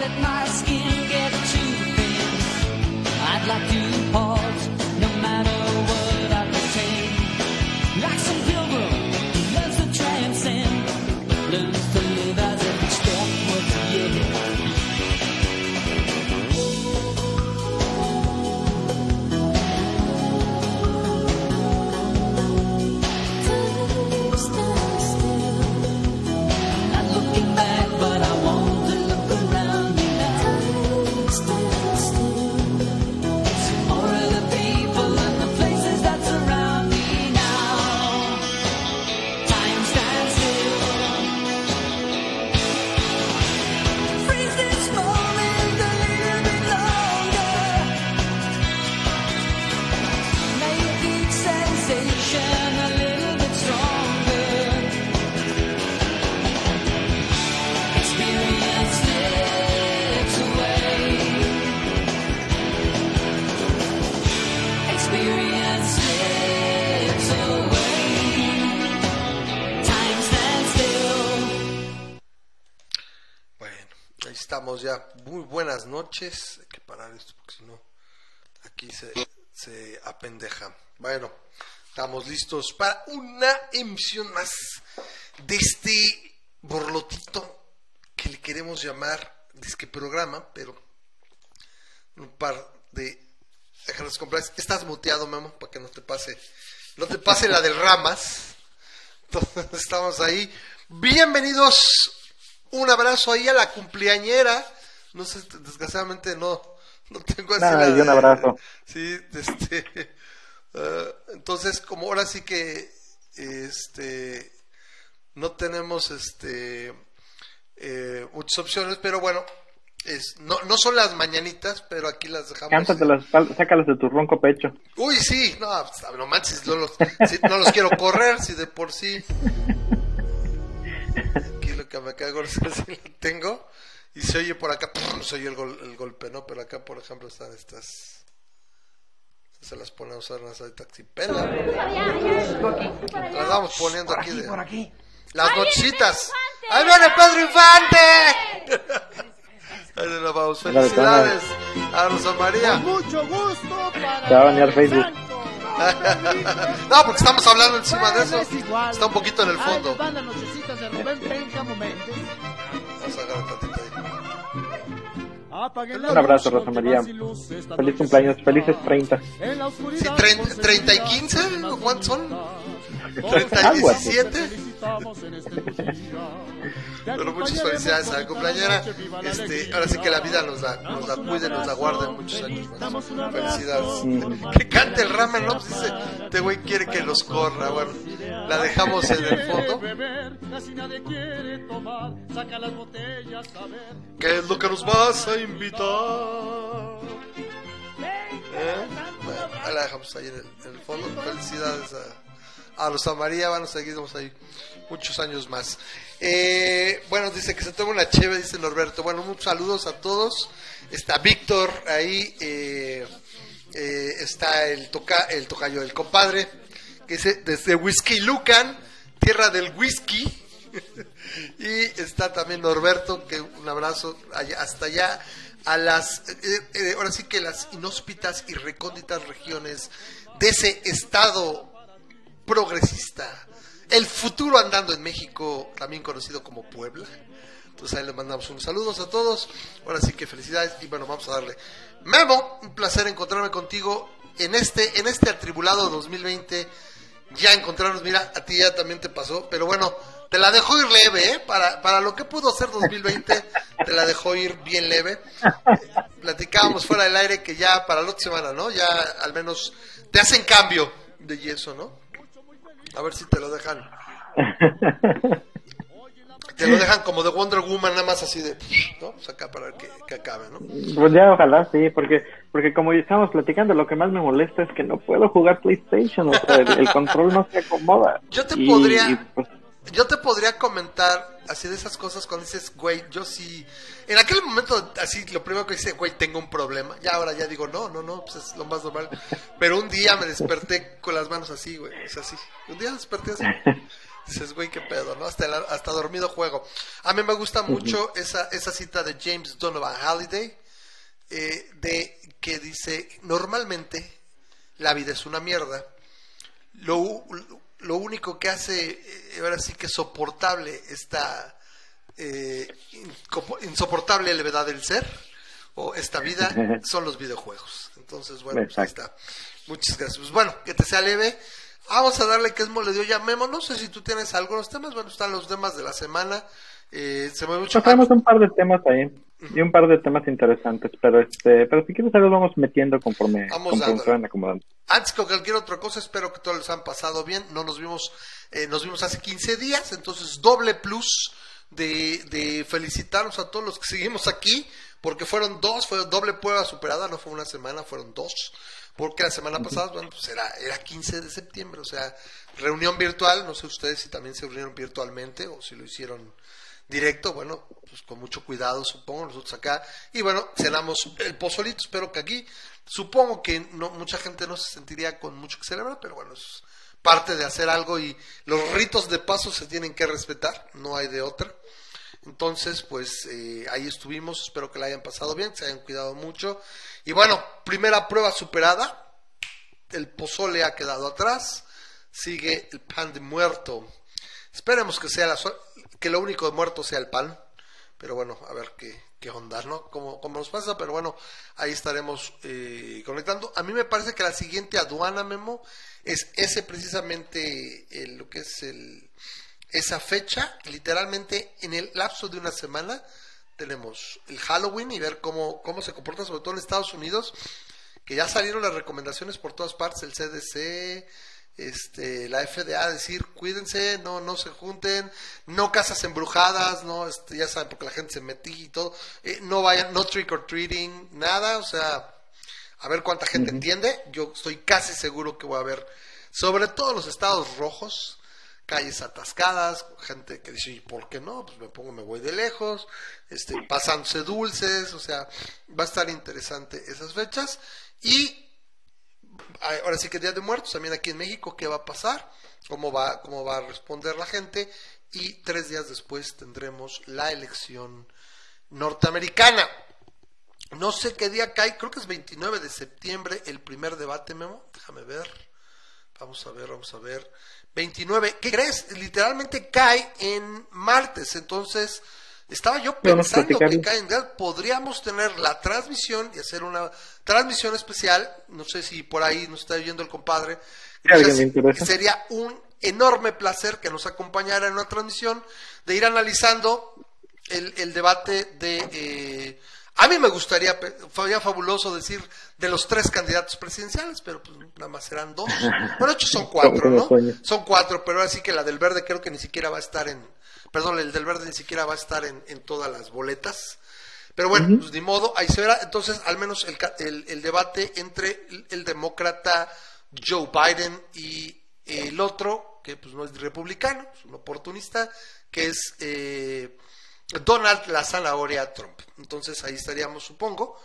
let my skin get too thin. I'd like to pause. Esto porque si no, aquí se, se apendeja. Bueno, estamos listos para una emisión más de este borlotito que le queremos llamar disque programa, pero un par de déjanos comprar. Estás muteado, Memo, para que no te pase, no te pase la del ramas. Entonces estamos ahí. Bienvenidos un abrazo ahí a la cumpleañera. No sé, desgraciadamente no, no tengo así. Y un abrazo. Sí, este. Uh, entonces, como ahora sí que este no tenemos este eh, muchas opciones, pero bueno, es, no, no son las mañanitas, pero aquí las dejamos. Cántate sácalas de tu ronco pecho. Uy, sí, no, pues, no manches, no los, no los quiero correr, si de por sí. que me cago si lo tengo. Y se oye por acá, se oye el, el, golpe, ¿no? Pero acá, por ejemplo, están estas. Se las pone a usar las de taxi pela. Las vamos poniendo aquí, de. Las nochitas. ¡Ahí viene Pedro Infante! Ahí nos vamos. Felicidades a Rosa María. mucho gusto para. Va a bañar Facebook. no, porque estamos hablando encima de eso. Está un poquito en el fondo. Vamos a agarrar. Un abrazo, Rosa María. Feliz cumpleaños, felices 30. Sí, 30, y 15, ¿cuántos son? 30 y 17. Pero muchas felicidades a la cumpleañera. Este, ahora sí que la vida nos la, nos la cuide, nos la guarde muchos años más. Felicidades. Que cante el ramen, ¿no? Pues dice, este güey quiere que los corra. Bueno, la dejamos en el fondo. ¿Qué es lo que nos vas a invitar? ¿Eh? Bueno, la dejamos ahí en el, en el fondo. Felicidades a a Rosa María, van a seguirnos ahí muchos años más. Eh, bueno, dice que se toma una cheve, dice Norberto. Bueno, muchos saludos a todos. Está Víctor ahí, eh, eh, está el, toca, el tocayo del compadre, que dice desde Whisky Lucan, tierra del whisky. y está también Norberto, que un abrazo hasta allá a las, ahora sí que las inhóspitas y recónditas regiones de ese estado progresista. El futuro andando en México, también conocido como Puebla. Entonces ahí le mandamos unos saludos a todos. Ahora sí que felicidades y bueno, vamos a darle. Memo, un placer encontrarme contigo en este, en este atribulado 2020. Ya encontrarnos, mira, a ti ya también te pasó, pero bueno, te la dejó ir leve, ¿eh? Para, para lo que pudo ser 2020, te la dejó ir bien leve. Platicábamos fuera del aire que ya para la otra semana, ¿no? Ya al menos te hacen cambio de yeso, ¿no? A ver si te lo dejan. te lo dejan como de Wonder Woman, nada más así de. ¿No? Pues acá para que, que acabe, ¿no? Pues ya, ojalá, sí, porque porque como estábamos platicando, lo que más me molesta es que no puedo jugar PlayStation, o sea, el, control no se acomoda. Yo te podría. Pues, yo te podría comentar así de esas cosas cuando dices, güey, yo sí. En aquel momento, así, lo primero que dice, güey, tengo un problema. Ya ahora ya digo, no, no, no, pues es lo más normal. Pero un día me desperté con las manos así, güey, es así. Un día desperté así. Dices, güey, qué pedo, ¿no? Hasta, hasta dormido juego. A mí me gusta mucho esa, esa cita de James Donovan Halliday, eh, de que dice, normalmente la vida es una mierda. Lo, lo único que hace, eh, ahora sí que soportable esta eh, insoportable levedad del ser, o esta vida, son los videojuegos. Entonces, bueno, pues ahí está. Muchas gracias. Pues bueno, que te sea leve. Vamos a darle que es mole ya Memo. No sé si tú tienes algunos temas. Bueno, están los temas de la semana. Eh, se me mucho... Tenemos un par de temas ahí y un par de temas interesantes, pero este, pero si quieres los vamos metiendo conforme, vamos conforme acomodando. Antes que cualquier otra cosa, espero que todos les han pasado bien. No nos vimos, eh, nos vimos hace 15 días, entonces doble plus de, de felicitarnos a todos los que seguimos aquí, porque fueron dos, fue doble prueba superada, no fue una semana, fueron dos. Porque la semana pasada, bueno, pues era, era 15 de septiembre, o sea, reunión virtual, no sé ustedes si también se reunieron virtualmente o si lo hicieron directo, bueno, pues con mucho cuidado, supongo, nosotros acá. Y bueno, cenamos el pozolito, espero que aquí, supongo que no mucha gente no se sentiría con mucho que celebrar, pero bueno, es parte de hacer algo y los ritos de paso se tienen que respetar, no hay de otra. Entonces, pues eh, ahí estuvimos, espero que la hayan pasado bien, se hayan cuidado mucho. Y bueno, primera prueba superada, el pozole ha quedado atrás, sigue el pan de muerto. Esperemos que sea la, que lo único de muerto sea el pan. Pero bueno, a ver qué, qué onda, ¿no? Como, nos pasa, pero bueno, ahí estaremos eh, conectando. A mí me parece que la siguiente aduana, Memo, es ese precisamente lo que es el, esa fecha. Literalmente en el lapso de una semana tenemos el Halloween y ver cómo, cómo se comporta, sobre todo en Estados Unidos, que ya salieron las recomendaciones por todas partes, el CDC, este, la FDA decir cuídense, no, no se junten, no casas embrujadas, no, este, ya saben, porque la gente se metí y todo, eh, no vayan, no trick or treating, nada, o sea, a ver cuánta gente entiende, yo estoy casi seguro que voy a ver, sobre todo los estados rojos, calles atascadas, gente que dice, ¿y por qué no? Pues me pongo, me voy de lejos, este, pasándose dulces, o sea, va a estar interesante esas fechas y ahora sí que Día de Muertos, también aquí en México, ¿qué va a pasar? ¿Cómo va, cómo va a responder la gente? Y tres días después tendremos la elección norteamericana. No sé qué día cae, creo que es 29 de septiembre el primer debate, Memo. Déjame ver. Vamos a ver, vamos a ver. 29, ¿qué crees? Literalmente cae en martes, entonces estaba yo pensando que cae en podríamos tener la transmisión y hacer una transmisión especial, no sé si por ahí nos está viendo el compadre, sería un enorme placer que nos acompañara en una transmisión de ir analizando el, el debate de... Eh, a mí me gustaría, sería fabuloso decir de los tres candidatos presidenciales, pero pues nada más serán dos. Bueno, hecho son cuatro, ¿no? Son cuatro, pero así que la del verde creo que ni siquiera va a estar en, perdón, el del verde ni siquiera va a estar en, en todas las boletas. Pero bueno, pues ni modo, ahí se verá. Entonces, al menos el, el, debate entre el, demócrata Joe Biden y el otro, que pues no es republicano, es un oportunista, que es eh, Donald la zanahoria Trump. Entonces ahí estaríamos, supongo.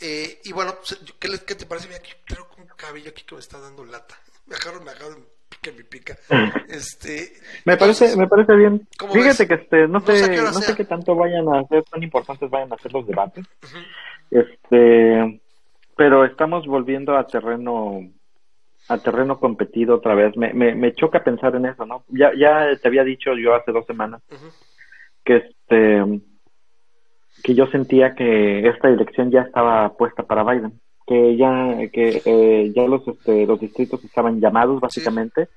Eh, y bueno, ¿qué, ¿qué, te parece? Mira, aquí un cabello aquí que me está dando lata. Me agarro, me agarro, que me pica. Este, me parece, me parece bien. Fíjate que este, no, sé, no sé qué tanto vayan a ser, tan importantes vayan a ser los debates. Este, pero estamos volviendo a terreno a terreno competido otra vez. Me, me, me choca pensar en eso, ¿no? Ya, ya te había dicho yo hace dos semanas que este que yo sentía que esta elección ya estaba puesta para Biden que ya que eh, ya los este, los distritos estaban llamados básicamente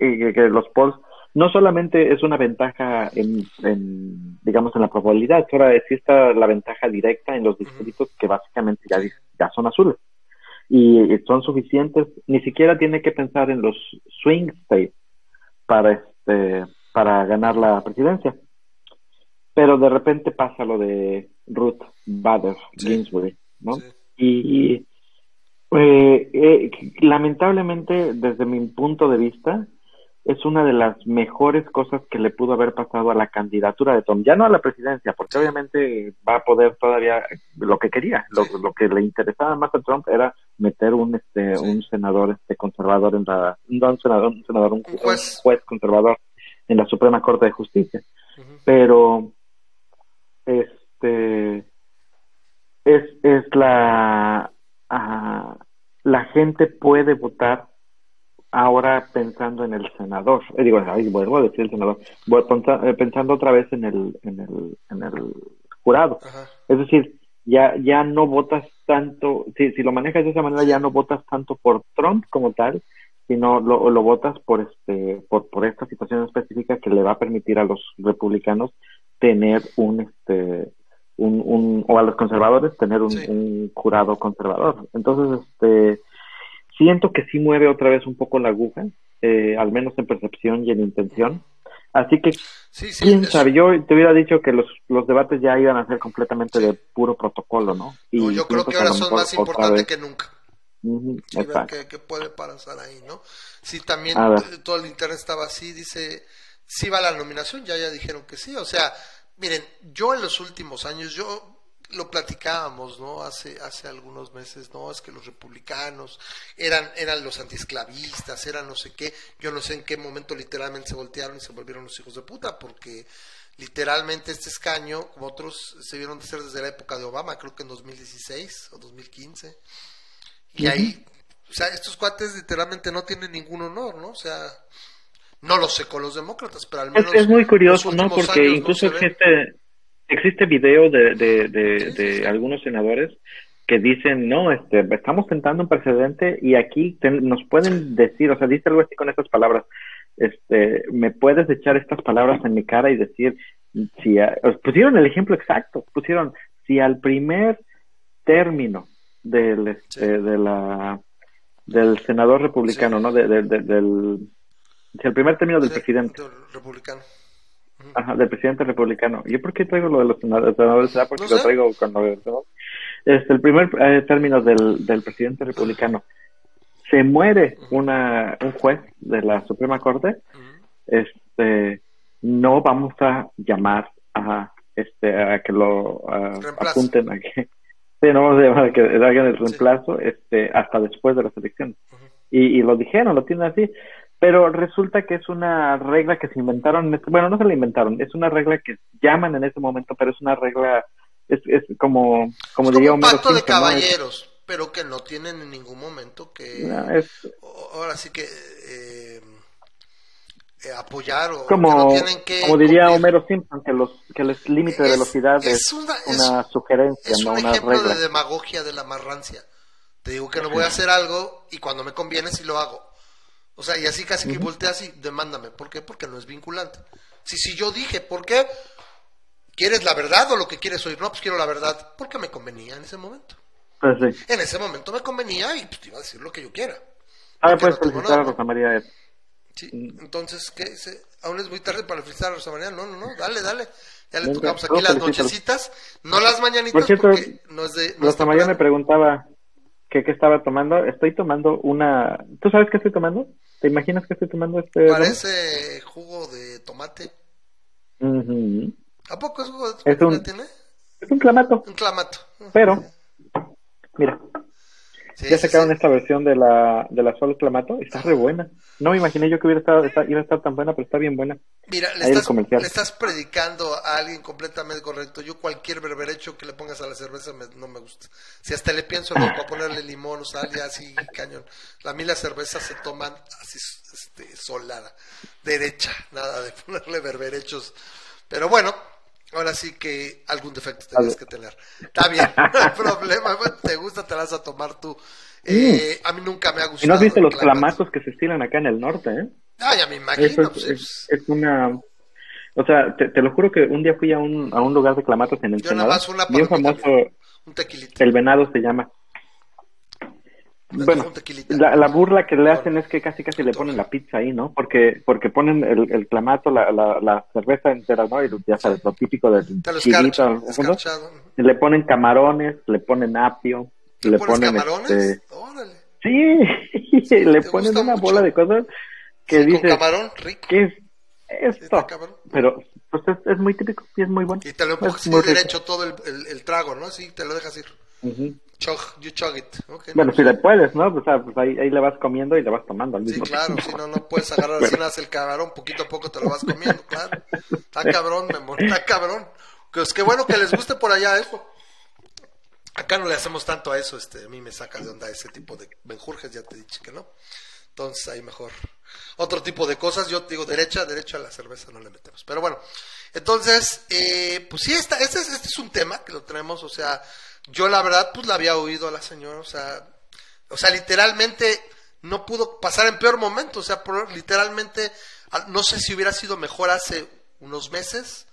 y que, los polls no solamente es una ventaja en, en digamos en la probabilidad ahora existe la ventaja directa en los distritos que básicamente ya ya son azules. Y son suficientes ni siquiera tiene que pensar en los swing states para este para ganar la presidencia pero de repente pasa lo de Ruth Bader Ginsburg no y, eh, eh, lamentablemente, desde mi punto de vista, es una de las mejores cosas que le pudo haber pasado a la candidatura de Trump, ya no a la presidencia, porque obviamente va a poder todavía lo que quería, lo, lo que le interesaba más a Trump era meter un este un senador este conservador en la no un senador un senador un, juez. conservador en la Suprema Corte de Justicia, pero este es es la ah, la gente puede votar ahora pensando en el senador, eh, digo, ahí vuelvo a decir el senador, voy eh, pensando otra vez en el, en el, en el jurado. Es decir, ya, ya no votas tanto, si, si lo manejas de esa manera, ya no votas tanto por Trump como tal, sino lo, lo votas por este, por, por esta situación específica que le va a permitir a los republicanos tener un, este, un, un o a los conservadores tener un, un jurado conservador. Entonces, este, siento que sí mueve otra vez un poco la aguja, eh, al menos en percepción y en intención. Así que, quién sabe, yo te hubiera dicho que los, los debates ya iban a ser completamente de puro protocolo, ¿no? Y yo creo que ahora son más importantes que nunca. qué, puede pasar ahí, ¿no? Si también todo el internet estaba así, dice, sí va la nominación, ya ya dijeron que sí, o sea, miren, yo en los últimos años, yo lo platicábamos, ¿no? Hace, hace algunos meses, ¿no? Es que los republicanos eran, eran los antiesclavistas, eran no sé qué. Yo no sé en qué momento literalmente se voltearon y se volvieron los hijos de puta, porque literalmente este escaño, como otros, se vieron de ser desde la época de Obama, creo que en 2016 o 2015. Y ahí, o sea, estos cuates literalmente no tienen ningún honor, ¿no? O sea, no lo sé con los demócratas, pero al menos. Es, muy curioso, ¿no? Porque incluso existe existe video de, de, de, algunos senadores que dicen, no, este, estamos tentando un precedente y aquí nos pueden decir, o sea, dice algo así con estas palabras, este, me puedes echar estas palabras en mi cara y decir, si pusieron el ejemplo exacto, pusieron, si al primer término del, este, de la, del senador republicano, ¿no? De, del, al primer término del presidente. republicano Ajá, del presidente republicano. ¿Yo por qué traigo lo de los senadores? ¿Será porque lo traigo cuando... Este, el primer eh, término del, del presidente republicano. Se muere una, un juez de la Suprema Corte. Este, no vamos a llamar a este a que lo apunten a que no vamos a llamar a que hagan el reemplazo este hasta después de las elecciones y, y lo dijeron lo tienen así pero resulta que es una regla que se inventaron, este, bueno, no se la inventaron, es una regla que llaman en ese momento, pero es una regla, es, es como, como diría un pacto de caballeros, pero que no tienen en ningún momento que, ahora sí que, eh, eh, apoyar o como, que no tienen que como diría Homero Simpson que los que el límite de velocidad es, una, sugerencia es no un una ejemplo regla. de demagogia de la marrancia te digo que no voy a hacer algo y cuando me conviene sí lo hago o sea, y así casi que volteas y demándame. ¿Por qué? Porque no es vinculante. Si, si yo dije, ¿por qué? ¿Quieres la verdad o lo que quieres oír? No, pues quiero la verdad. Porque me convenía en ese momento. Pues sí. En ese momento me convenía y pues te iba a decir lo que yo quiera. Ah, pues felicitar a Rosa María. Sí, entonces, ¿qué? ¿Aún es muy tarde para felicitar a Rosa María? No, no, no, dale, dale. Ya le tocamos aquí las nochecitas, no las mañanitas porque no es de... Rosa María me preguntaba, ¿Qué, estaba tomando? Estoy tomando una... ¿Tú sabes qué estoy tomando? ¿Te imaginas que estoy tomando este... Parece jugo de tomate. ¿A poco es jugo de tomate? Es un, tiene? Es un clamato. Un clamato. Pero, mira, ya sacaron esta versión de la, de la Sol Clamato está re buena. No me imaginé yo que hubiera estado, iba a estar tan buena, pero está bien buena. Mira, le estás, le estás, predicando a alguien completamente correcto. Yo cualquier berberecho que le pongas a la cerveza no me gusta. Si hasta le pienso no, para ponerle limón o sal, ya así cañón. A mí las cervezas se toman así este, solada, derecha, nada de ponerle berberechos. Pero bueno, Ahora sí que algún defecto tenías que tener. Está bien, no hay problema. Te gusta, te vas a tomar tú. Eh, a mí nunca me ha gustado. ¿Y no has visto los clamatos que se estilan acá en el norte? Eh? Ah, ya me imagino. Pues, es, es, una. O sea, te, lo juro que un día fui a un, a un lugar de clamatos en el Yo nada más una bien famoso. Un tequilito. El venado se llama. Bueno, la, la, burla que le hacen es que casi casi le ponen la pizza ahí, ¿no? Porque porque ponen el, el clamato, la, la, la, cerveza entera, ¿no? Y ya sabes, lo típico del chilito. Le ponen camarones, le ponen apio, le, ponen... camarones? Este... Sí, le ponen una bola de cosas que dice con camarón, rico. ¿Qué es esto? Pero pues es, muy típico y es muy bueno. Y te lo empujas derecho todo el, el, trago, ¿no? Sí, te lo dejas ir. Chug, you chug it. bueno, si le puedes, ¿no? O sea, pues ahí, ahí le vas comiendo y le vas tomando al mismo Sí, claro, si no, no puedes agarrar así nace el camarón, poquito a poco te lo vas comiendo, claro. Está cabrón, me está cabrón. Pues qué bueno que les guste por allá eso. Acá no le hacemos tanto a eso, este, a mí me saca de onda ese tipo de benjurjes, ya te he dicho que no. Entonces ahí mejor. Otro tipo de cosas, yo digo derecha, derecha a la cerveza no le metemos. Pero bueno, entonces, eh, pues sí, esta, este, este es un tema que lo tenemos, o sea, yo la verdad pues la había oído a la señora, o sea, o sea, literalmente no pudo pasar en peor momento, o sea, literalmente, no sé si hubiera sido mejor hace unos meses,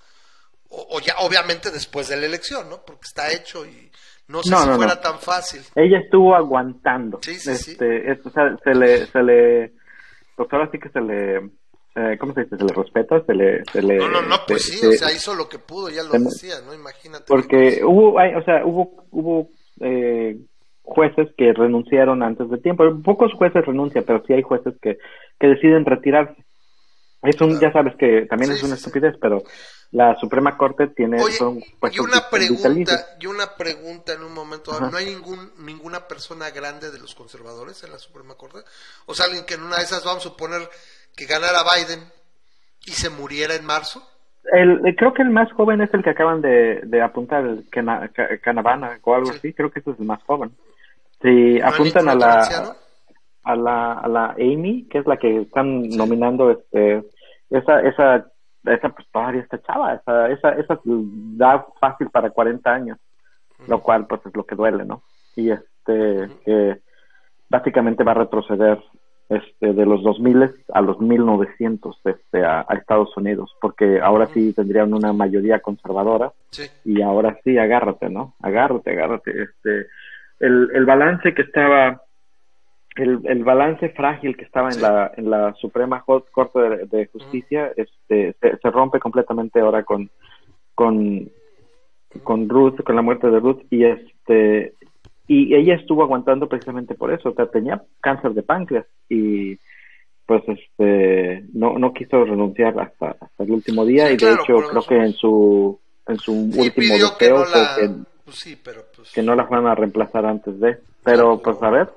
o, ya obviamente después de la elección, ¿no? Porque está hecho y no sé si fuera tan fácil. Ella estuvo aguantando. Sí, sí, este, o sea, se le, se le, pues ahora sí que se le, eh, ¿cómo se dice? Se le respeta, se le, se le. No, no, no, pues sí, o sea, hizo lo que pudo, ya lo decía, ¿no? Imagínate. Porque hubo, o sea, hubo, hubo eh, jueces que renunciaron antes de tiempo. Pocos jueces renuncian, pero sí hay jueces que, que deciden retirarse. Es un, ya sabes que también es una estupidez, pero la Suprema Corte tiene y una pregunta y una pregunta en un momento no hay ningún ninguna persona grande de los conservadores en la Suprema Corte o sea alguien que en una de esas vamos a suponer que ganara Biden y se muriera en marzo el, creo que el más joven es el que acaban de, de apuntar el Canavana o algo así creo que ese es el más joven. Si apuntan a la a la a la Amy que es la que están nominando este esa esa esa pues todavía está chava, esa, esa, esa da fácil para 40 años, lo cual pues es lo que duele, ¿no? Y este, que básicamente va a retroceder este, de los 2000 a los 1900 este, a, Estados Unidos, porque ahora sí tendrían una mayoría conservadora y ahora sí agárrate, ¿no? Agárrate, agárrate. Este, el, el balance que estaba el, el, balance frágil que estaba en la en la Suprema Corte de, Justicia este se, rompe completamente ahora con con con Ruth con la muerte de Ruth y este y ella estuvo aguantando precisamente por eso o sea tenía cáncer de páncreas y pues este no no quiso renunciar hasta hasta el último día y de hecho creo que en su en su último deseo que, pues pues que no la van a reemplazar antes de pero pues a ver.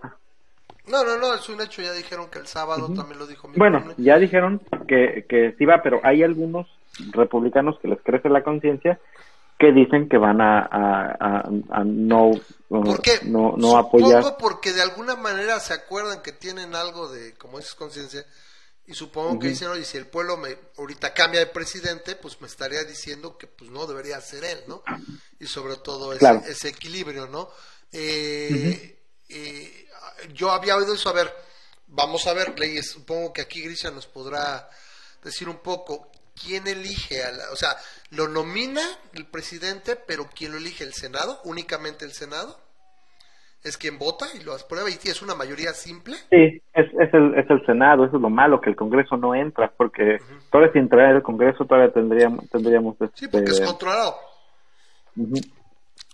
No, no, no, es un hecho, ya dijeron que el sábado también lo dijo mi Bueno, ya dijeron que, que sí va, pero hay algunos republicanos que les crece la conciencia que dicen que van a, a, no, ¿Por qué? no, no apoyar. Supongo porque de alguna manera se acuerdan que tienen algo de, como es conciencia, y supongo que dicen, oye, si el pueblo me ahorita cambia de presidente, pues me estaría diciendo que pues no debería ser él, ¿no? Y sobre todo ese, ese equilibrio, ¿no? Eh, eh, yo había oído eso, a ver, vamos a ver, leyes, supongo que aquí Grisha nos podrá decir un poco, ¿quién elige? A la, o sea, ¿lo nomina el presidente, pero quién lo elige? ¿El Senado? ¿Únicamente el Senado? ¿Es quien vota y lo aprueba? ¿Y es una mayoría simple? Sí, es, es, el, es el Senado, eso es lo malo, que el Congreso no entra, porque todavía si entrara el Congreso todavía tendríamos... tendríamos Sí, porque es este, controlado.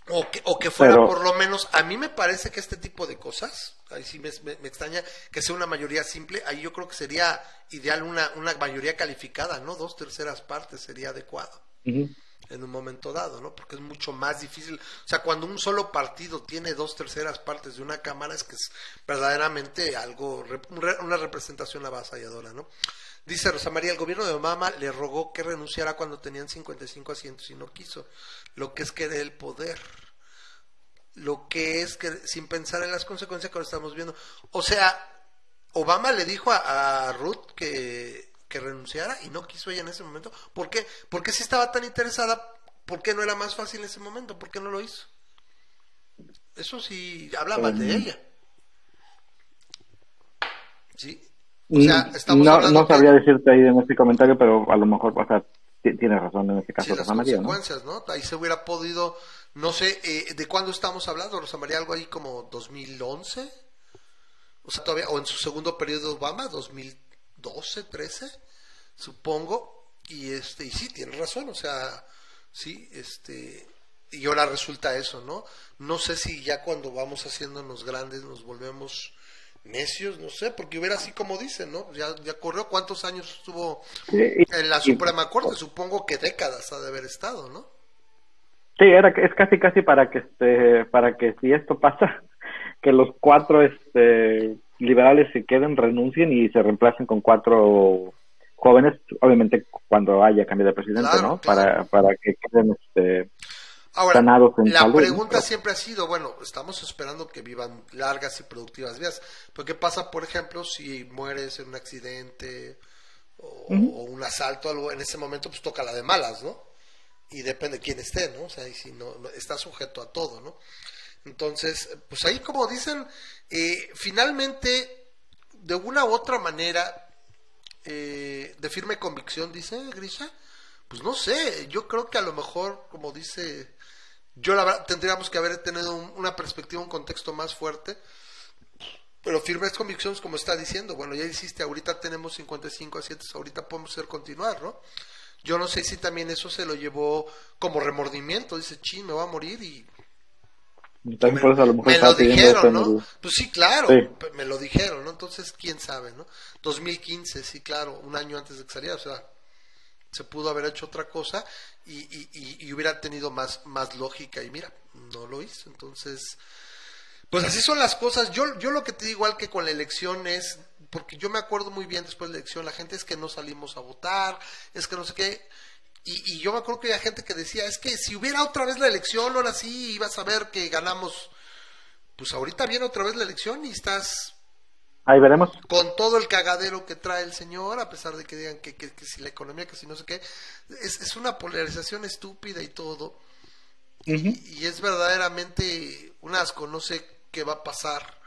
O que, o que fuera por lo menos, a mí me parece que este tipo de cosas, ahí sí me, extraña que sea una mayoría simple, ahí yo creo que sería ideal una, una mayoría calificada, ¿no? Dos terceras partes sería adecuado en un momento dado, ¿no? Porque es mucho más difícil. O sea, cuando un solo partido tiene dos terceras partes de una cámara es que es verdaderamente algo, una representación avasalladora, ¿no? Dice Rosa María, el gobierno de Obama le rogó que renunciara cuando tenían 55 asientos y no quiso. Lo que es querer el poder. Lo que es que sin pensar en las consecuencias que ahora estamos viendo. O sea, Obama le dijo a, Ruth que, que, renunciara y no quiso ella en ese momento. ¿Por qué? Porque si estaba tan interesada, ¿por qué no era más fácil en ese momento? ¿Por qué no lo hizo? Eso sí habla mal de ella. Sí, Mm, no, no sabría decirte ahí en este comentario, pero a lo mejor, o sea, tiene razón en este caso. Rosa María, consecuencias, ¿no? Ahí se hubiera podido, no sé, eh, ¿de cuándo estamos hablando, Rosa María? Algo ahí como 2011, o sea, todavía, o en su segundo periodo de Obama, 2012, 13, supongo, y este, y sí, tiene razón, o sea, sí, este, y ahora resulta eso, ¿no? No sé si ya cuando vamos haciéndonos grandes nos volvemos necios, no sé, porque hubiera así como dicen, ¿no? Ya, ya corrió cuántos años estuvo en la Suprema Corte, supongo que décadas ha de haber estado, ¿no? Sí, era, es casi casi para que este, para que si esto pasa, que los cuatro este, liberales se queden, renuncien y se reemplacen con cuatro jóvenes, obviamente cuando haya cambio de presidente, ¿no? Para, para que queden este, Ahora, la pregunta siempre ha sido, bueno, estamos esperando que vivan largas y productivas vidas, pero ¿qué pasa, por ejemplo, si mueres en un accidente o, un asalto, algo, en ese momento pues toca la de malas, ¿no? Y depende de quién esté, ¿no? O sea, y si no, está sujeto a todo, ¿no? Entonces, pues ahí como dicen, eh, finalmente, de una u otra manera, eh, de firme convicción, dice Grisha, pues no sé, yo creo que a lo mejor, como dice yo la verdad tendríamos que haber tenido una perspectiva, un contexto más fuerte. Pero firmes convicciones, como está diciendo, bueno, ya hiciste, ahorita tenemos 55 a 7, ahorita podemos hacer continuar, ¿no? Yo no sé si también eso se lo llevó como remordimiento, dice, ching, me va a morir y... También me, lo, me lo dijeron, ¿no? Pues sí, claro, me lo dijeron, ¿no? Entonces, quién sabe, ¿no? 2015, sí, claro, un año antes de que saliera, o sea, se pudo haber hecho otra cosa y, y, y, hubiera tenido más, más lógica y mira, no lo hizo. Entonces, pues así son las cosas. Yo, yo lo que te digo igual que con la elección es, porque yo me acuerdo muy bien después de la elección, la gente es que no salimos a votar, es que no sé qué. Y, y yo me acuerdo que había gente que decía, es que si hubiera otra vez la elección, ahora sí ibas a ver que ganamos. Pues ahorita viene otra vez la elección y estás Ahí veremos. Con todo el cagadero que trae el señor, a pesar de que digan que, que, si la economía, que si no sé qué, es, es una polarización estúpida y todo. y, es verdaderamente un asco, no sé qué va a pasar,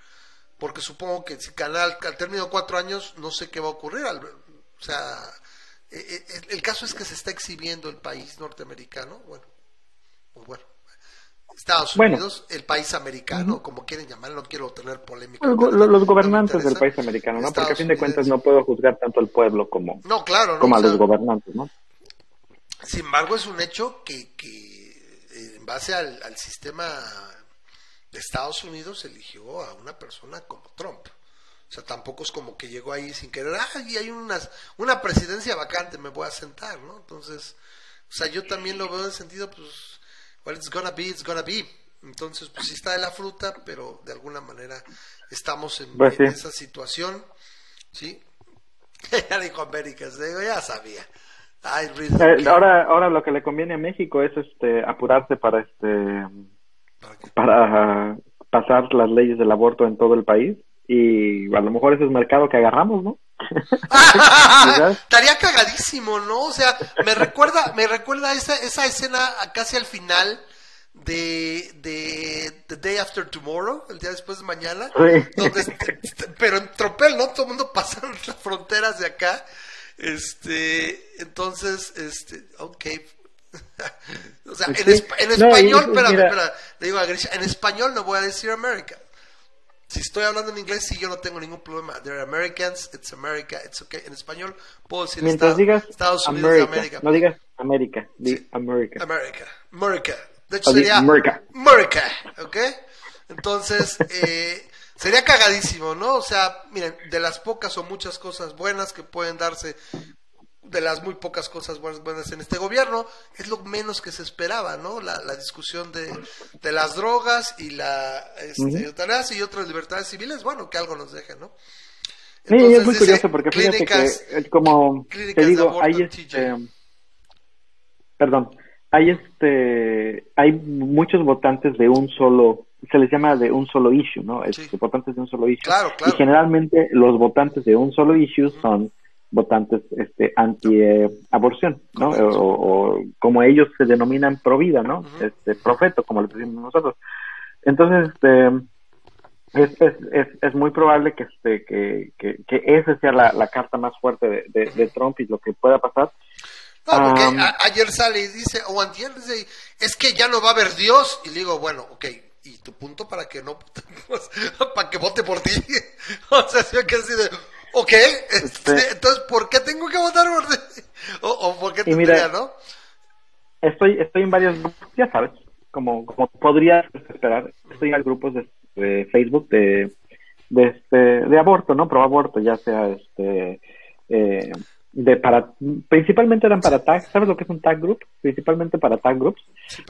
porque supongo que si Canal, al término de cuatro años, no sé qué va a ocurrir. o sea, e, e, el, el caso es que se está exhibiendo el país norteamericano. Bueno, pues bueno. Estados Unidos, el país americano, como quieren llamarlo, no quiero tener polémica. Los, gobernantes del país americano, ¿no? Porque a fin de cuentas no puedo juzgar tanto al pueblo como, no, claro, como a los gobernantes, ¿no? Sin embargo, es un hecho que, que eh, en base al, sistema de Estados Unidos eligió a una persona como Trump. O sea, tampoco es como que llegó ahí sin querer, ah, y hay unas, una presidencia vacante, me voy a sentar, ¿no? Entonces, o sea, yo también lo veo en el sentido, pues, well, it's gonna be, it's gonna be. Entonces, pues sí está de la fruta, pero de alguna manera estamos en, pues esa situación, ¿sí? ya dijo América, digo, ya sabía. Eh, ahora, ahora lo que le conviene a México es este apurarse para este ¿Para, pasar las leyes del aborto en todo el país y a lo mejor ese es el mercado que agarramos, ¿no? Estaría cagadísimo, ¿no? O sea, me recuerda, me recuerda esa, esa escena casi al final de, de The Day After Tomorrow, el día después de mañana, pero en tropel, ¿no? Todo el mundo pasando las fronteras de acá. Este, entonces, este, ok. o sea, en, español, espérame, espérame, le digo a Grisha, en español no voy a decir America. Si estoy hablando en inglés, sí, yo no tengo ningún problema. They're Americans, it's America, it's okay. En español puedo decir Mientras digas Estados Unidos de América. No digas América, di America. America, America. De hecho sería America. America, ¿ok? Entonces, eh, sería cagadísimo, ¿no? O sea, miren, de las pocas o muchas cosas buenas que pueden darse de las muy pocas cosas buenas, buenas en este gobierno, es lo menos que se esperaba, ¿no? La, la discusión de, de, las drogas y la este, y otras libertades civiles, bueno, que algo nos deje, ¿no? sí, es muy curioso porque fíjate que, como te digo, hay este, perdón, hay este, hay muchos votantes de un solo, se les llama de un solo issue, ¿no? Este, votantes de un solo issue. Claro, claro. Y generalmente los votantes de un solo issue son votantes este anti-aborción, ¿no? O, como ellos se denominan pro vida, ¿no? Este profeto, como le decimos nosotros. Entonces, este es, es, es, muy probable que este que, que, que esa sea la, la, carta más fuerte de, de, Trump y lo que pueda pasar. No, porque ayer sale y dice, o antier dice, es que ya no va a haber Dios. Y le digo, bueno, ok, ¿y tu punto para que no, para que vote por ti? o sea, que así de, Ok, este, entonces, ¿por qué tengo que votar por o, o por qué tendría, no? Estoy, estoy en varios grupos, ya sabes, como, como podrías esperar, estoy en grupos de, Facebook de, de este de aborto, ¿no? Pro aborto, ya sea este eh, de para principalmente eran para tag, ¿sabes lo que es un tag group? Principalmente para tag groups,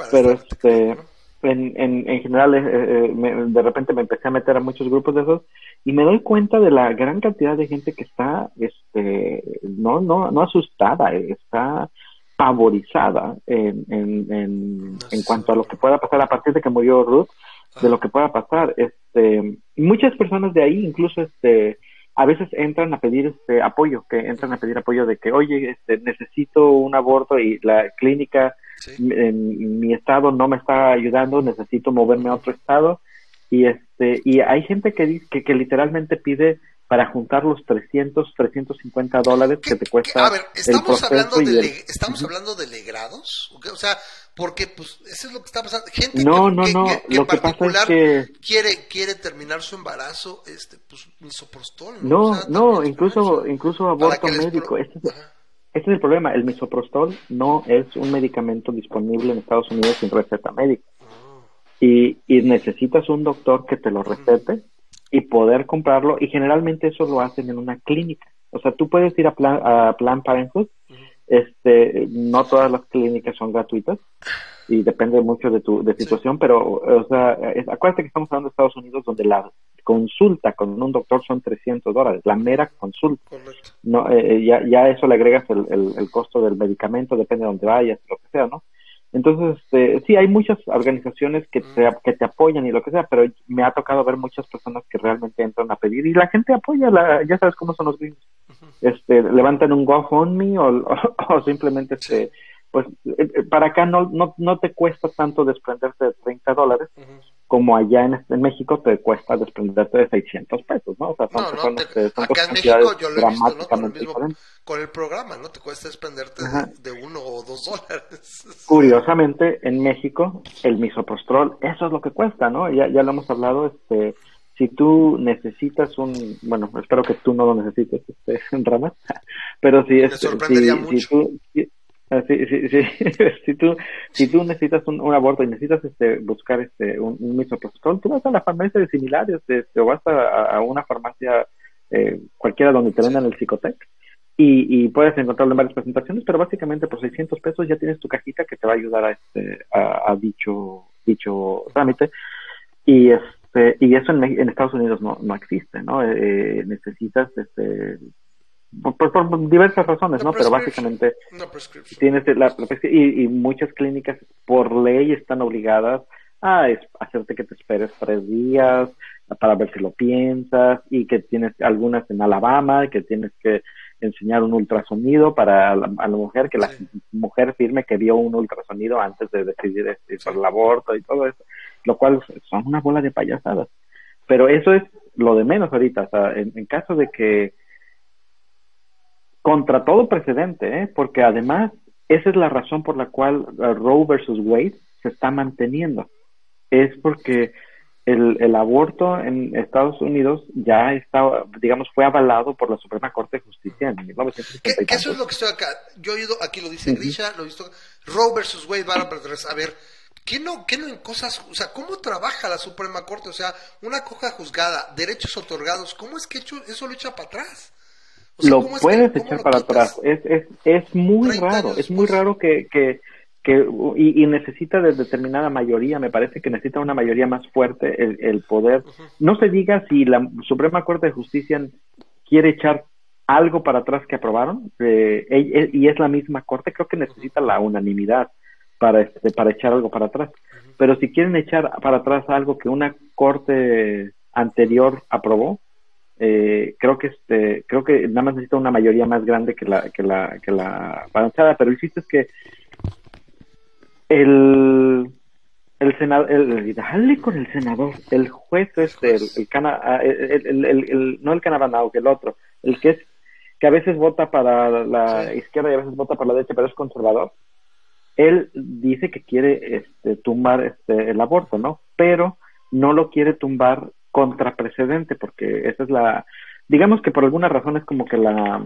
pero este en, en, en general eh, eh, de repente me empecé a meter a muchos grupos de esos y me doy cuenta de la gran cantidad de gente que está este no no no asustada, está pavorizada en, en, en, en cuanto a lo que pueda pasar a partir de que murió Ruth, de lo que pueda pasar. Este, muchas personas de ahí incluso este a veces entran a pedir este apoyo, que entran a pedir apoyo de que, oye, este, necesito un aborto y la clínica en mi estado no me está ayudando, necesito moverme a otro estado y este y hay gente que dice que, que literalmente pide para juntar los 300, 350 dólares que te cuesta. A ver, estamos hablando de estamos hablando de legrados, o sea, porque pues eso es lo que está pasando. Gente no, que, no, no. que, lo que pasa es que quiere quiere terminar su embarazo, este, pues misoprostol. No, no, no incluso incluso aborto médico. Este es, este es el problema. El misoprostol no es un medicamento disponible en Estados Unidos sin receta médica. Ah. Y, y necesitas un doctor que te lo recete y poder comprarlo y generalmente eso lo hacen en una clínica. O sea, tú puedes ir a Plan, a plan Parenthood, este, no todas las clínicas son gratuitas y depende mucho de tu de situación, pero, o sea, acuérdate que estamos hablando de Estados Unidos donde la consulta con un doctor son 300 dólares, la mera consulta. No, eh, ya, ya eso le agregas el, el, el, costo del medicamento, depende de dónde vayas, lo que sea, ¿no? Entonces, este, sí, hay muchas organizaciones que te, que te apoyan y lo que sea, pero me ha tocado ver muchas personas que realmente entran a pedir y la gente apoya, la, ya sabes cómo son los gringos. Este, levantan un GoFundMe o, o, o simplemente este, pues eh, eh, para acá no, no, no te cuesta tanto desprenderte de 30 dólares como allá en, en, México te cuesta desprenderte de 600 pesos, ¿no? O sea, son, no, no, te, son acá en México yo lo he visto, ¿no? Con el, mismo, con el programa, ¿no? Te cuesta desprenderte de, de, uno o dos dólares. Curiosamente, en México, el misoprostrol, eso es lo que cuesta, ¿no? Ya, ya lo hemos hablado, este, si tú necesitas un, bueno, espero que tú no lo necesites, este, en ramas, pero si, es, sorprendería si, mucho. si tú, sí, sí, sí. si tú si tú necesitas un, aborto y necesitas este buscar este un, un tú vas a la farmacia de similares este, o vas a, una farmacia eh, cualquiera donde te vendan el psicotec y, y puedes encontrarlo en varias presentaciones, pero básicamente por 600 pesos ya tienes tu cajita que te va a ayudar a este a, a dicho dicho trámite y este y eso en, en Estados Unidos no, no existe, ¿no? Eh, necesitas este por, por, diversas razones, ¿no? Pero básicamente tienes la, y, y, muchas clínicas por ley están obligadas a hacerte que te esperes tres días para ver si lo piensas y que tienes algunas en Alabama que tienes que enseñar un ultrasonido para la, a la mujer que la mujer firme que vio un ultrasonido antes de decidir este, por el aborto y todo eso, lo cual son una bola de payasadas. Pero eso es lo de menos ahorita, o sea, en, en caso de que contra todo precedente, ¿eh? porque además esa es la razón por la cual uh, Roe versus Wade se está manteniendo. Es porque el, el, aborto en Estados Unidos ya está, digamos, fue avalado por la Suprema Corte de Justicia en 1970. ¿Qué, eso es lo que estoy acá. Yo he oído, aquí lo dice Grisha, lo he visto. Roe versus Wade van a A ver, ¿qué no, ¿qué no en cosas, o sea, cómo trabaja la Suprema Corte? O sea, una coja juzgada, derechos otorgados, ¿cómo es que hecho, eso lo echa para atrás? Lo puedes echar para atrás. Es, es, es muy raro, es muy raro que, que, que y, y, necesita de determinada mayoría, me parece que necesita una mayoría más fuerte el, el poder. No se diga si la Suprema Corte de Justicia quiere echar algo para atrás que aprobaron, eh, y es la misma Corte, creo que necesita la unanimidad para, este, para echar algo para atrás. Pero si quieren echar para atrás algo que una Corte anterior aprobó, eh, creo que este creo que nada más necesita una mayoría más grande que la que la que la avanzada pero hiciste es que el el senador el, dale con el senador el juez este el, el, cana, ah, el, el, no el Canabanao que el otro el que es que a veces vota para la izquierda y a veces vota para la derecha pero es conservador él dice que quiere este tumbar este el aborto no pero no lo quiere tumbar contraprecedente, porque esa es la, digamos que por alguna razón es como que la,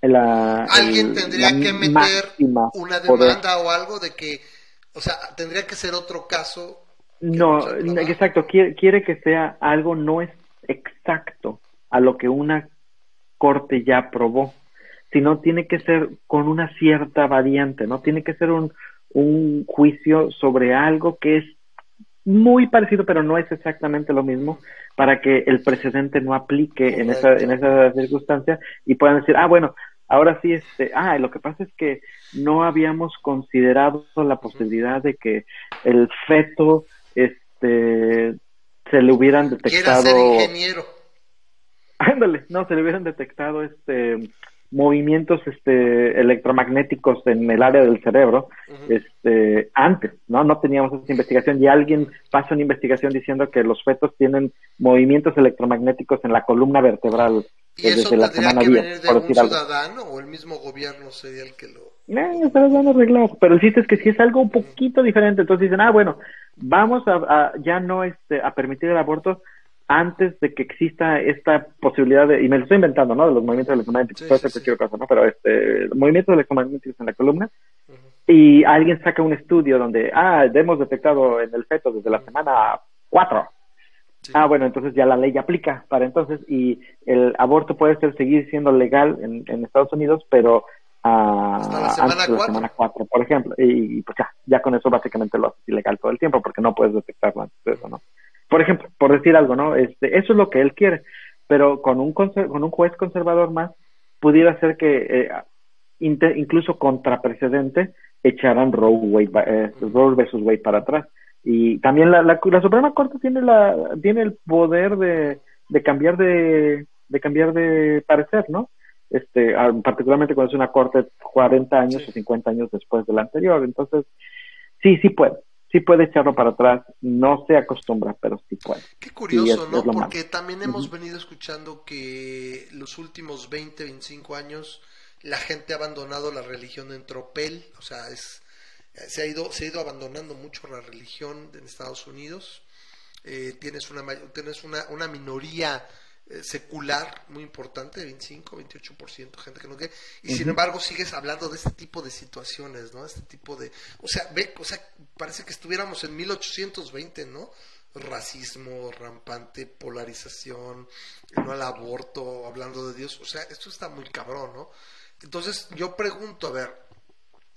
la alguien tendría que meter una demanda o algo de que, o sea, tendría que ser otro caso. No, exacto, quiere, quiere que sea algo no es a lo que una corte ya aprobó, sino tiene que ser con una cierta variante, ¿no? Tiene que ser un, un juicio sobre algo que es muy parecido, pero no es exactamente lo mismo, para que el precedente no aplique en esa, en esa circunstancia y puedan decir, ah, bueno, ahora sí, este, ah, lo que pasa es que no habíamos considerado la posibilidad de que el feto, este, se le hubieran detectado. Ser ingeniero. Ándale, no, se le hubieran detectado, este, movimientos este, electromagnéticos en el área del cerebro este, antes, ¿no? No teníamos esa investigación y alguien pasa una investigación diciendo que los fetos tienen movimientos electromagnéticos en la columna vertebral ¿Y desde la semana 10, por decir ciudadano o el mismo gobierno sería el que lo... Eh, está arreglado, pero el chiste es que si es algo un poquito diferente, entonces dicen, ah, bueno, vamos a, a ya no este, a permitir el aborto, antes de que exista esta posibilidad de, y me lo estoy inventando, ¿no? De los movimientos electromagnéticos, sí, sí, ¿no? Pero este, movimientos electromagnéticos en la columna, y alguien saca un estudio donde, ah, hemos detectado en el feto desde la semana 4. Ah, bueno, entonces ya la ley aplica para entonces, y el aborto puede ser seguir siendo legal en, en Estados Unidos, pero uh, antes de la semana 4, por ejemplo, y, pues ya, ya con eso básicamente lo haces ilegal todo el tiempo, porque no puedes detectarlo antes de eso, ¿no? Por ejemplo, por decir algo, ¿no? Este, eso es lo que él quiere, pero con un, con un juez conservador más, pudiera ser que eh, incluso contra precedente echaran Roe, Wade, eh, Roe versus Wade para atrás. Y también la, la, Suprema Corte tiene la tiene el poder de, de cambiar de, de cambiar de parecer, ¿no? Este, particularmente cuando es una corte 40 años o 50 años después de la anterior. Entonces, sí, sí puede sí puede echarlo para atrás, no se acostumbra, pero sí puede. Qué curioso, ¿no? Porque también hemos venido escuchando que los últimos 20, 25 años la gente ha abandonado la religión en tropel, o sea, es, se, ha ido, se ha ido abandonando mucho la religión en Estados Unidos. Eh, tienes una, tienes una, una minoría secular muy importante, 25, 28% gente que no quiere, y sin embargo sigues hablando de este tipo de situaciones, ¿no? Este tipo de, o sea, ve, o sea, parece que estuviéramos en 1820, ¿no? Racismo rampante, polarización, no al aborto, hablando de Dios, o sea, esto está muy cabrón, ¿no? Entonces yo pregunto, a ver,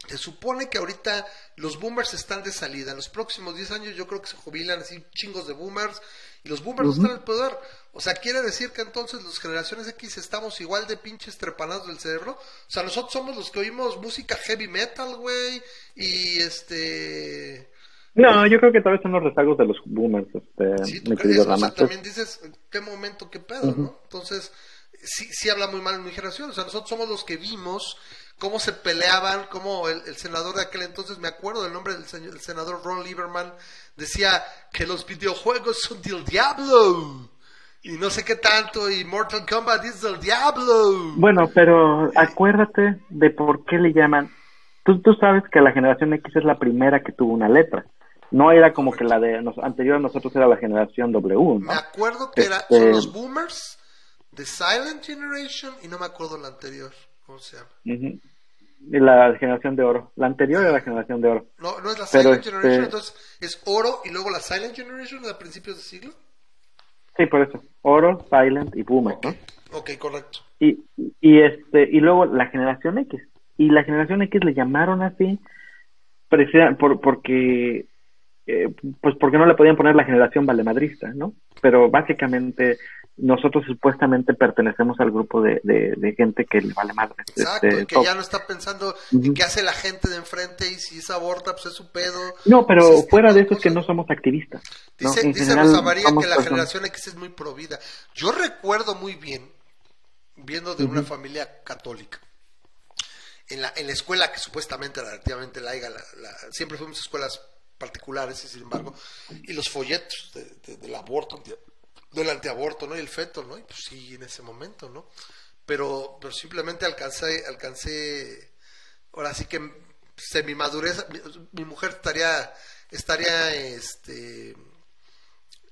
se supone que ahorita los boomers están de salida. En los próximos 10 años yo creo que se jubilan así chingos de boomers y los boomers están en el poder. O sea, quiere decir que entonces las generaciones X estamos igual de pinches trepanados del cerebro. O sea, nosotros somos los que oímos música heavy metal, güey, y este... No, yo creo que tal vez son los rezagos de los boomers. Este, sí, tú crees, o sea, también dices, ¿qué momento, qué pedo, no? Entonces, sí, sí habla muy mal en mi generación. O sea, nosotros somos los que vimos cómo se peleaban, cómo el, senador de aquel entonces, me acuerdo del nombre del, senador Ron Lieberman, decía que los videojuegos son del diablo y no sé qué tanto, y Mortal Kombat es del diablo. Bueno, pero acuérdate de por qué le llaman. Tú, tú sabes que la generación X es la primera que tuvo una letra. No era como que la de nos, anterior a nosotros era la generación W. ¿no? Me acuerdo que era, son este, los boomers, The Silent Generation, y no me acuerdo la anterior. ¿Cómo se llama? La generación de oro. La anterior era la generación de oro. No, no es la Silent este Generation, entonces es oro y luego la Silent Generation de principios de siglo. Sí, por eso. Oro, Silent y Boomer, ¿no? Ok, correcto. Y, y, este, y luego la generación X. Y la generación X le llamaron así por, porque eh, pues porque no le podían poner la generación valemadrista, ¿no? Pero básicamente nosotros supuestamente pertenecemos al grupo de, de, gente que le vale madre. Exacto, este, que ya no está pensando en qué hace la gente de enfrente y si es aborta, pues es su pedo. No, pero pues, fuera de eso es que no somos activistas. Dice, dice Rosa María que la generación X es muy provida. Yo recuerdo muy bien, viendo de una familia católica, en la, en la escuela que supuestamente relativamente laiga, la, siempre fuimos escuelas particulares y sin embargo, y los folletos de, del aborto, del antiaborto, ¿no? Y el feto, ¿no? Y pues sí, en ese momento, ¿no? Pero, pero simplemente alcancé, alcancé, ahora sí que semi madurez, mi, mujer estaría, estaría, este,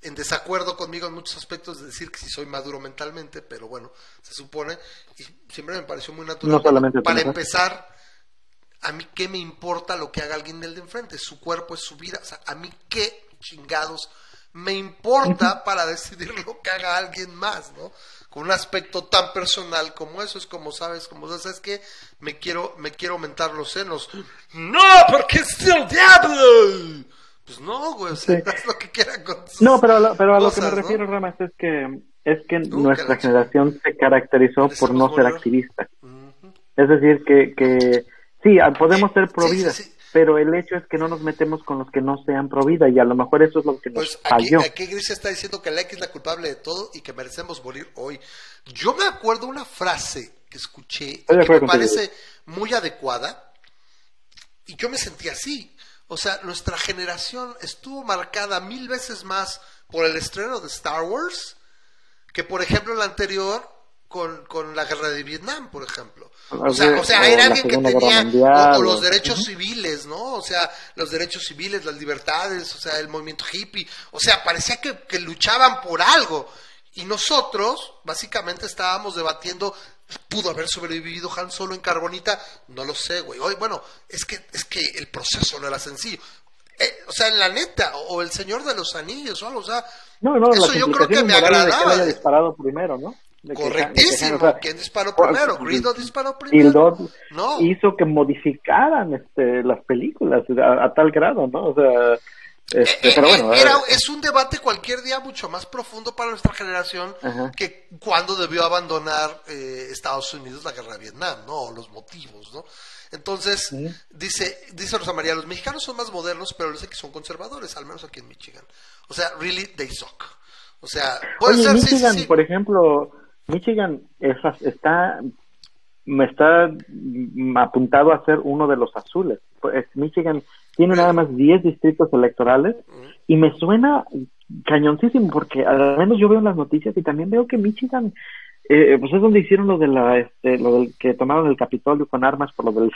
en desacuerdo conmigo en muchos aspectos de decir que sí soy maduro mentalmente, pero bueno, se supone, y siempre me pareció muy natural. para empezar, a mí qué me importa lo que haga alguien del de enfrente, su cuerpo es su vida, o sea, a mí qué chingados me importa para decidir lo que haga alguien más, ¿no? con un aspecto tan personal como eso. Es como, ¿sabes? Como, ¿sabes que Me quiero, me quiero aumentar los senos. ¡No! Porque es el diablo. Pues no, güey, o sea, lo que con No, pero, pero a lo que me refiero, Ramas, es que, es que nuestra generación se caracterizó por no ser activista. Es decir, que, que sí, podemos ser pro vida, pero el hecho es que no nos metemos con los que no sean pro vida y a lo mejor eso es lo que nos pues falló. Aquí, aquí está diciendo que la X es la culpable de todo y que merecemos morir hoy. Yo me acuerdo una frase que escuché que me parece muy adecuada y yo me sentí así. O sea, nuestra generación estuvo marcada mil veces más por el estreno de Star Wars que, por ejemplo, la anterior con, con la guerra de Vietnam, por ejemplo. O sea, o sea era alguien que tenía o, los derechos civiles, ¿no? O sea, los derechos civiles, las libertades, o sea, el movimiento hippie. O sea, parecía que, que luchaban por algo. Y nosotros, básicamente, estábamos debatiendo pudo haber sobrevivido Han Solo en Carbonita, no lo sé, güey. Hoy, bueno, es que es que el proceso no era sencillo. Eh, o sea, en la neta, o, el Señor de los Anillos, o algo, o sea, no, no, eso yo creo que me agradaba. Que disparado primero, ¿no? Correctísimo. ¿Quién disparó primero? ¿Grido disparó primero? no. hizo que modificaran este, las películas a, tal grado, ¿no? O sea, este, eh, pero eh, bueno, era, es un debate cualquier día mucho más profundo para nuestra generación que cuando debió abandonar eh, Estados Unidos la guerra de Vietnam, ¿no? Los motivos, ¿no? Entonces, dice, dice Rosa María, los mexicanos son más modernos, pero los que son conservadores, al menos aquí en Michigan. O sea, really, they suck. O sea, puede ser, Michigan, por ejemplo, Michigan está me está apuntado a ser uno de los azules. Pues, Michigan tiene nada más 10 distritos electorales y me suena cañoncísimo porque al menos yo veo en las noticias y también veo que Michigan eh, pues es donde hicieron lo de la este, lo del que tomaron el Capitolio con armas por lo del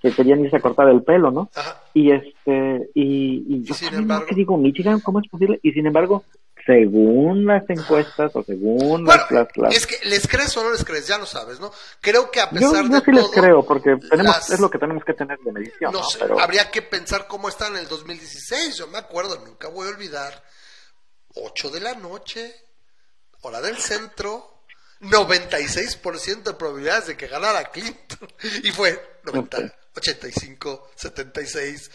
que querían irse a cortar el pelo, ¿no? Y este y, y, yo sin embargo, que digo Michigan cómo es posible y sin embargo según las encuestas o según las, Es que les crees o no les crees, ya lo sabes, ¿no? Creo que a pesar yo, yo sí les creo, porque tenemos, es lo que tenemos que tener de medición. No, Sé, habría que pensar cómo está en el 2016. Yo me acuerdo, nunca voy a olvidar, 8 de la noche, hora del centro, 96% de probabilidades de que ganara Clinton. Y fue 90, 85, 76.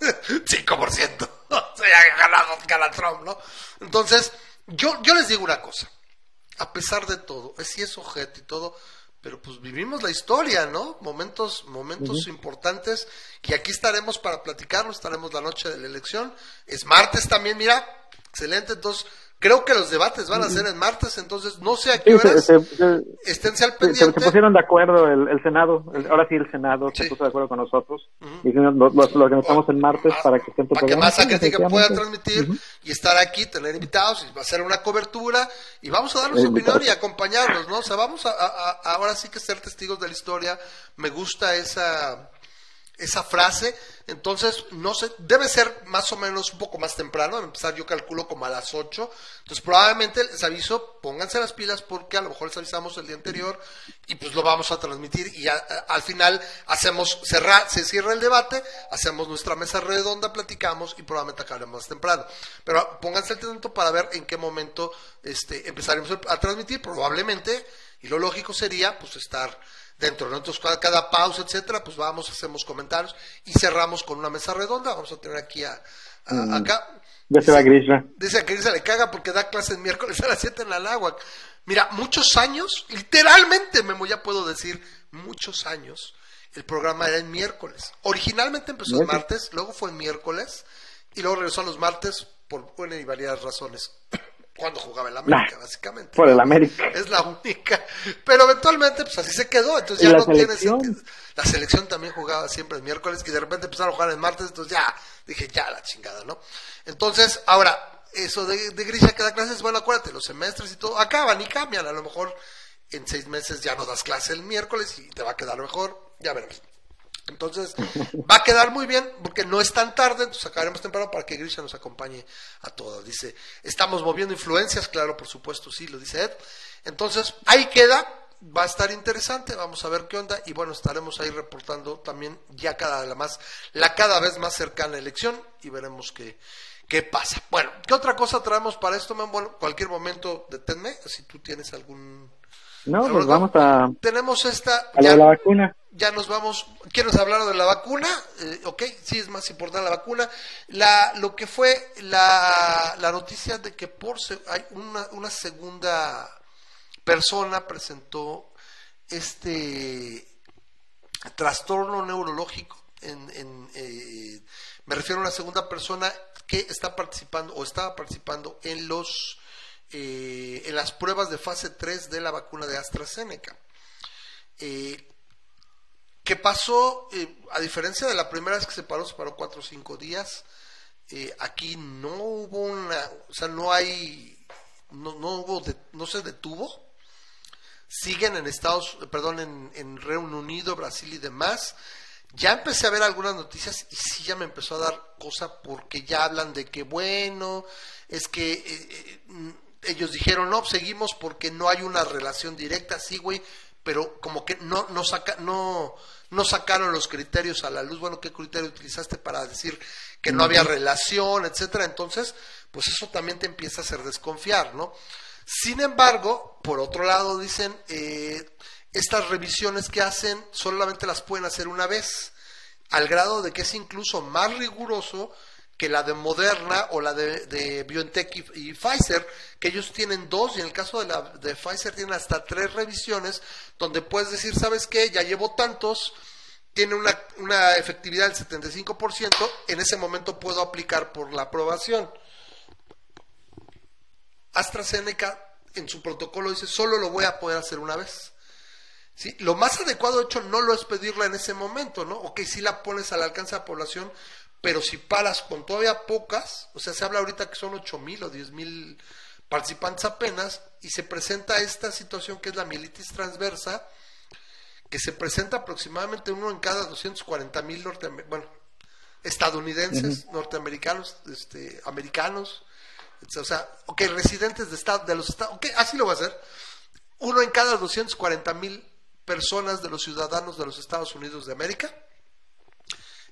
5%. o sea, ganado gana Trump, ¿no? Entonces, yo, yo les digo una cosa. A pesar de todo, es si es objeto y todo, pero pues vivimos la historia, ¿no? Momentos, momentos importantes y aquí estaremos para platicarlo, estaremos la noche de la elección. Es martes también, mira, excelente, entonces Creo que los debates van a ser en martes, entonces no sé a qué horas se, esténse al pendiente. Se, pusieron de acuerdo el, Senado, ahora sí el Senado se puso de acuerdo con nosotros. Y lo, organizamos en martes ah, para que estén Para que más que pueda transmitir y estar aquí, tener invitados, y va a ser una cobertura y vamos a darnos su opinión y acompañarnos, ¿no? O sea, vamos a, ahora sí que ser testigos de la historia. Me gusta esa esa frase. Entonces, no sé, debe ser más o menos un poco más temprano, empezar yo calculo como a las 8. Entonces, probablemente les aviso, pónganse las pilas porque a lo mejor les avisamos el día anterior y pues lo vamos a transmitir y al final hacemos, cerrar, se cierra el debate, hacemos nuestra mesa redonda, platicamos y probablemente acabaremos más temprano. Pero pónganse el tiempo para ver en qué momento este, empezaremos a transmitir, probablemente, y lo lógico sería pues estar dentro. ¿no? Entonces, cada, cada, pausa, etcétera, pues vamos, hacemos comentarios y cerramos con una mesa redonda. Vamos a tener aquí a, mm. acá. Dice a Grisha. Dice a Grisha le caga porque da clases miércoles a las 7 en la Láhuac. Mira, muchos años, literalmente, Memo, ya puedo decir, muchos años, el programa era en miércoles. Originalmente empezó el martes, luego fue en miércoles y luego regresó a los martes por buenas y variadas razones cuando jugaba el América, básicamente. Por el América. Es la única. Pero eventualmente, pues así se quedó. Entonces ya no tiene sentido. La selección también jugaba siempre el miércoles y de repente empezaron a jugar el martes. Entonces ya dije, ya la chingada, ¿no? Entonces, ahora, eso de, de Grisha que da clases, bueno, acuérdate, los semestres y todo acaban y cambian. A lo mejor en seis meses ya no das clase el miércoles y te va a quedar mejor. Ya veremos. Entonces, va a quedar muy bien porque no es tan tarde, entonces acabaremos temprano para que Grisha nos acompañe a todos. Dice, estamos moviendo influencias, claro, por supuesto, sí, lo dice Ed. Entonces, ahí queda, va a estar interesante, vamos a ver qué onda y bueno, estaremos ahí reportando también ya cada la más la cada vez más cercana elección y veremos qué qué pasa. Bueno, ¿qué otra cosa traemos para esto? Bueno, cualquier momento deténme, si tú tienes algún... No, pues vamos a... Tenemos esta... ya, la vacuna. Ya nos vamos... ¿Quieres hablar de la vacuna? Eh, ok, sí es más importante la vacuna. La, lo que fue la, la noticia de que por hay una, una segunda persona presentó este trastorno neurológico en, eh, me refiero a una segunda persona que está participando o estaba participando en los eh, en las pruebas de fase 3 de la vacuna de AstraZeneca. Eh, ¿Qué pasó? a diferencia de la primera vez que se paró, se paró 4 o 5 días. aquí no hubo una, o sea, no hay, no, no hubo, no se detuvo. Siguen en Estados, perdón, en, en Reino Unido, Brasil y demás ya empecé a ver algunas noticias y sí ya me empezó a dar cosa porque ya hablan de que bueno, es que eh, eh, ellos dijeron, no, seguimos porque no hay una relación directa, sí, güey, pero como que no, no, saca, no, no sacaron los criterios a la luz. Bueno, ¿qué criterio utilizaste para decir que no había relación, etcétera? Entonces, pues eso también te empieza a hacer desconfiar, ¿no? Sin embargo, por otro lado, dicen, eh, estas revisiones que hacen solamente las pueden hacer una vez, al grado de que es incluso más riguroso que la de Moderna o la de, BioNTech y, Pfizer, que ellos tienen dos y en el caso de la de Pfizer tienen hasta tres revisiones donde puedes decir, ¿sabes qué? Ya llevo tantos, tiene una, una efectividad del 75%, en ese momento puedo aplicar por la aprobación. AstraZeneca en su protocolo dice, solo lo voy a poder hacer una vez. ¿sí? Lo más adecuado, de hecho, no lo es pedirla en ese momento, ¿no? Ok, si la pones al alcance de la población, pero si paras con todavía pocas, o sea, se habla ahorita que son ocho mil o diez mil participantes apenas, y se presenta esta situación que es la mielitis transversa, que se presenta aproximadamente uno en cada 240 mil bueno, estadounidenses, norteamericanos, este, americanos, o sea, ok, residentes de, estado, de los estados, ok, así lo va a hacer, uno en cada 240 mil personas de los ciudadanos de los Estados Unidos de América.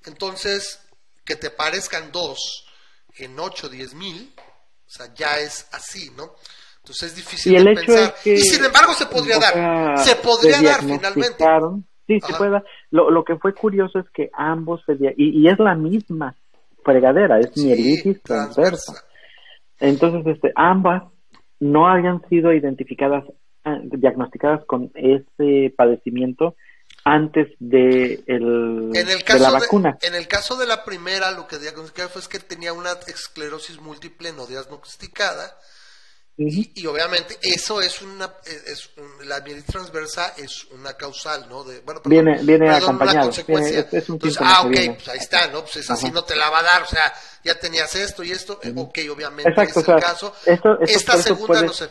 Entonces, que te parezcan dos en 8 o 10 mil, o sea, ya es así, ¿no? Entonces es difícil y de pensar. y sin embargo se podría dar, se podría dar finalmente. Sí, se puede dar. Lo, lo que fue curioso es que ambos y, y es la misma fregadera, es mielitis transversa. Entonces, este, ambas no habían sido identificadas Ah, diagnosticadas con ese padecimiento antes de, el, la vacuna. en el caso de la primera, lo que diagnosticaron fue que tenía una esclerosis múltiple no diagnosticada. y, obviamente eso es una es la mielitis transversa es una causal no de bueno viene viene acompañado es, un ah ok pues ahí está no pues es así no te la va a dar o sea ya tenías esto y esto ok obviamente Exacto, es el caso. esta segunda no sé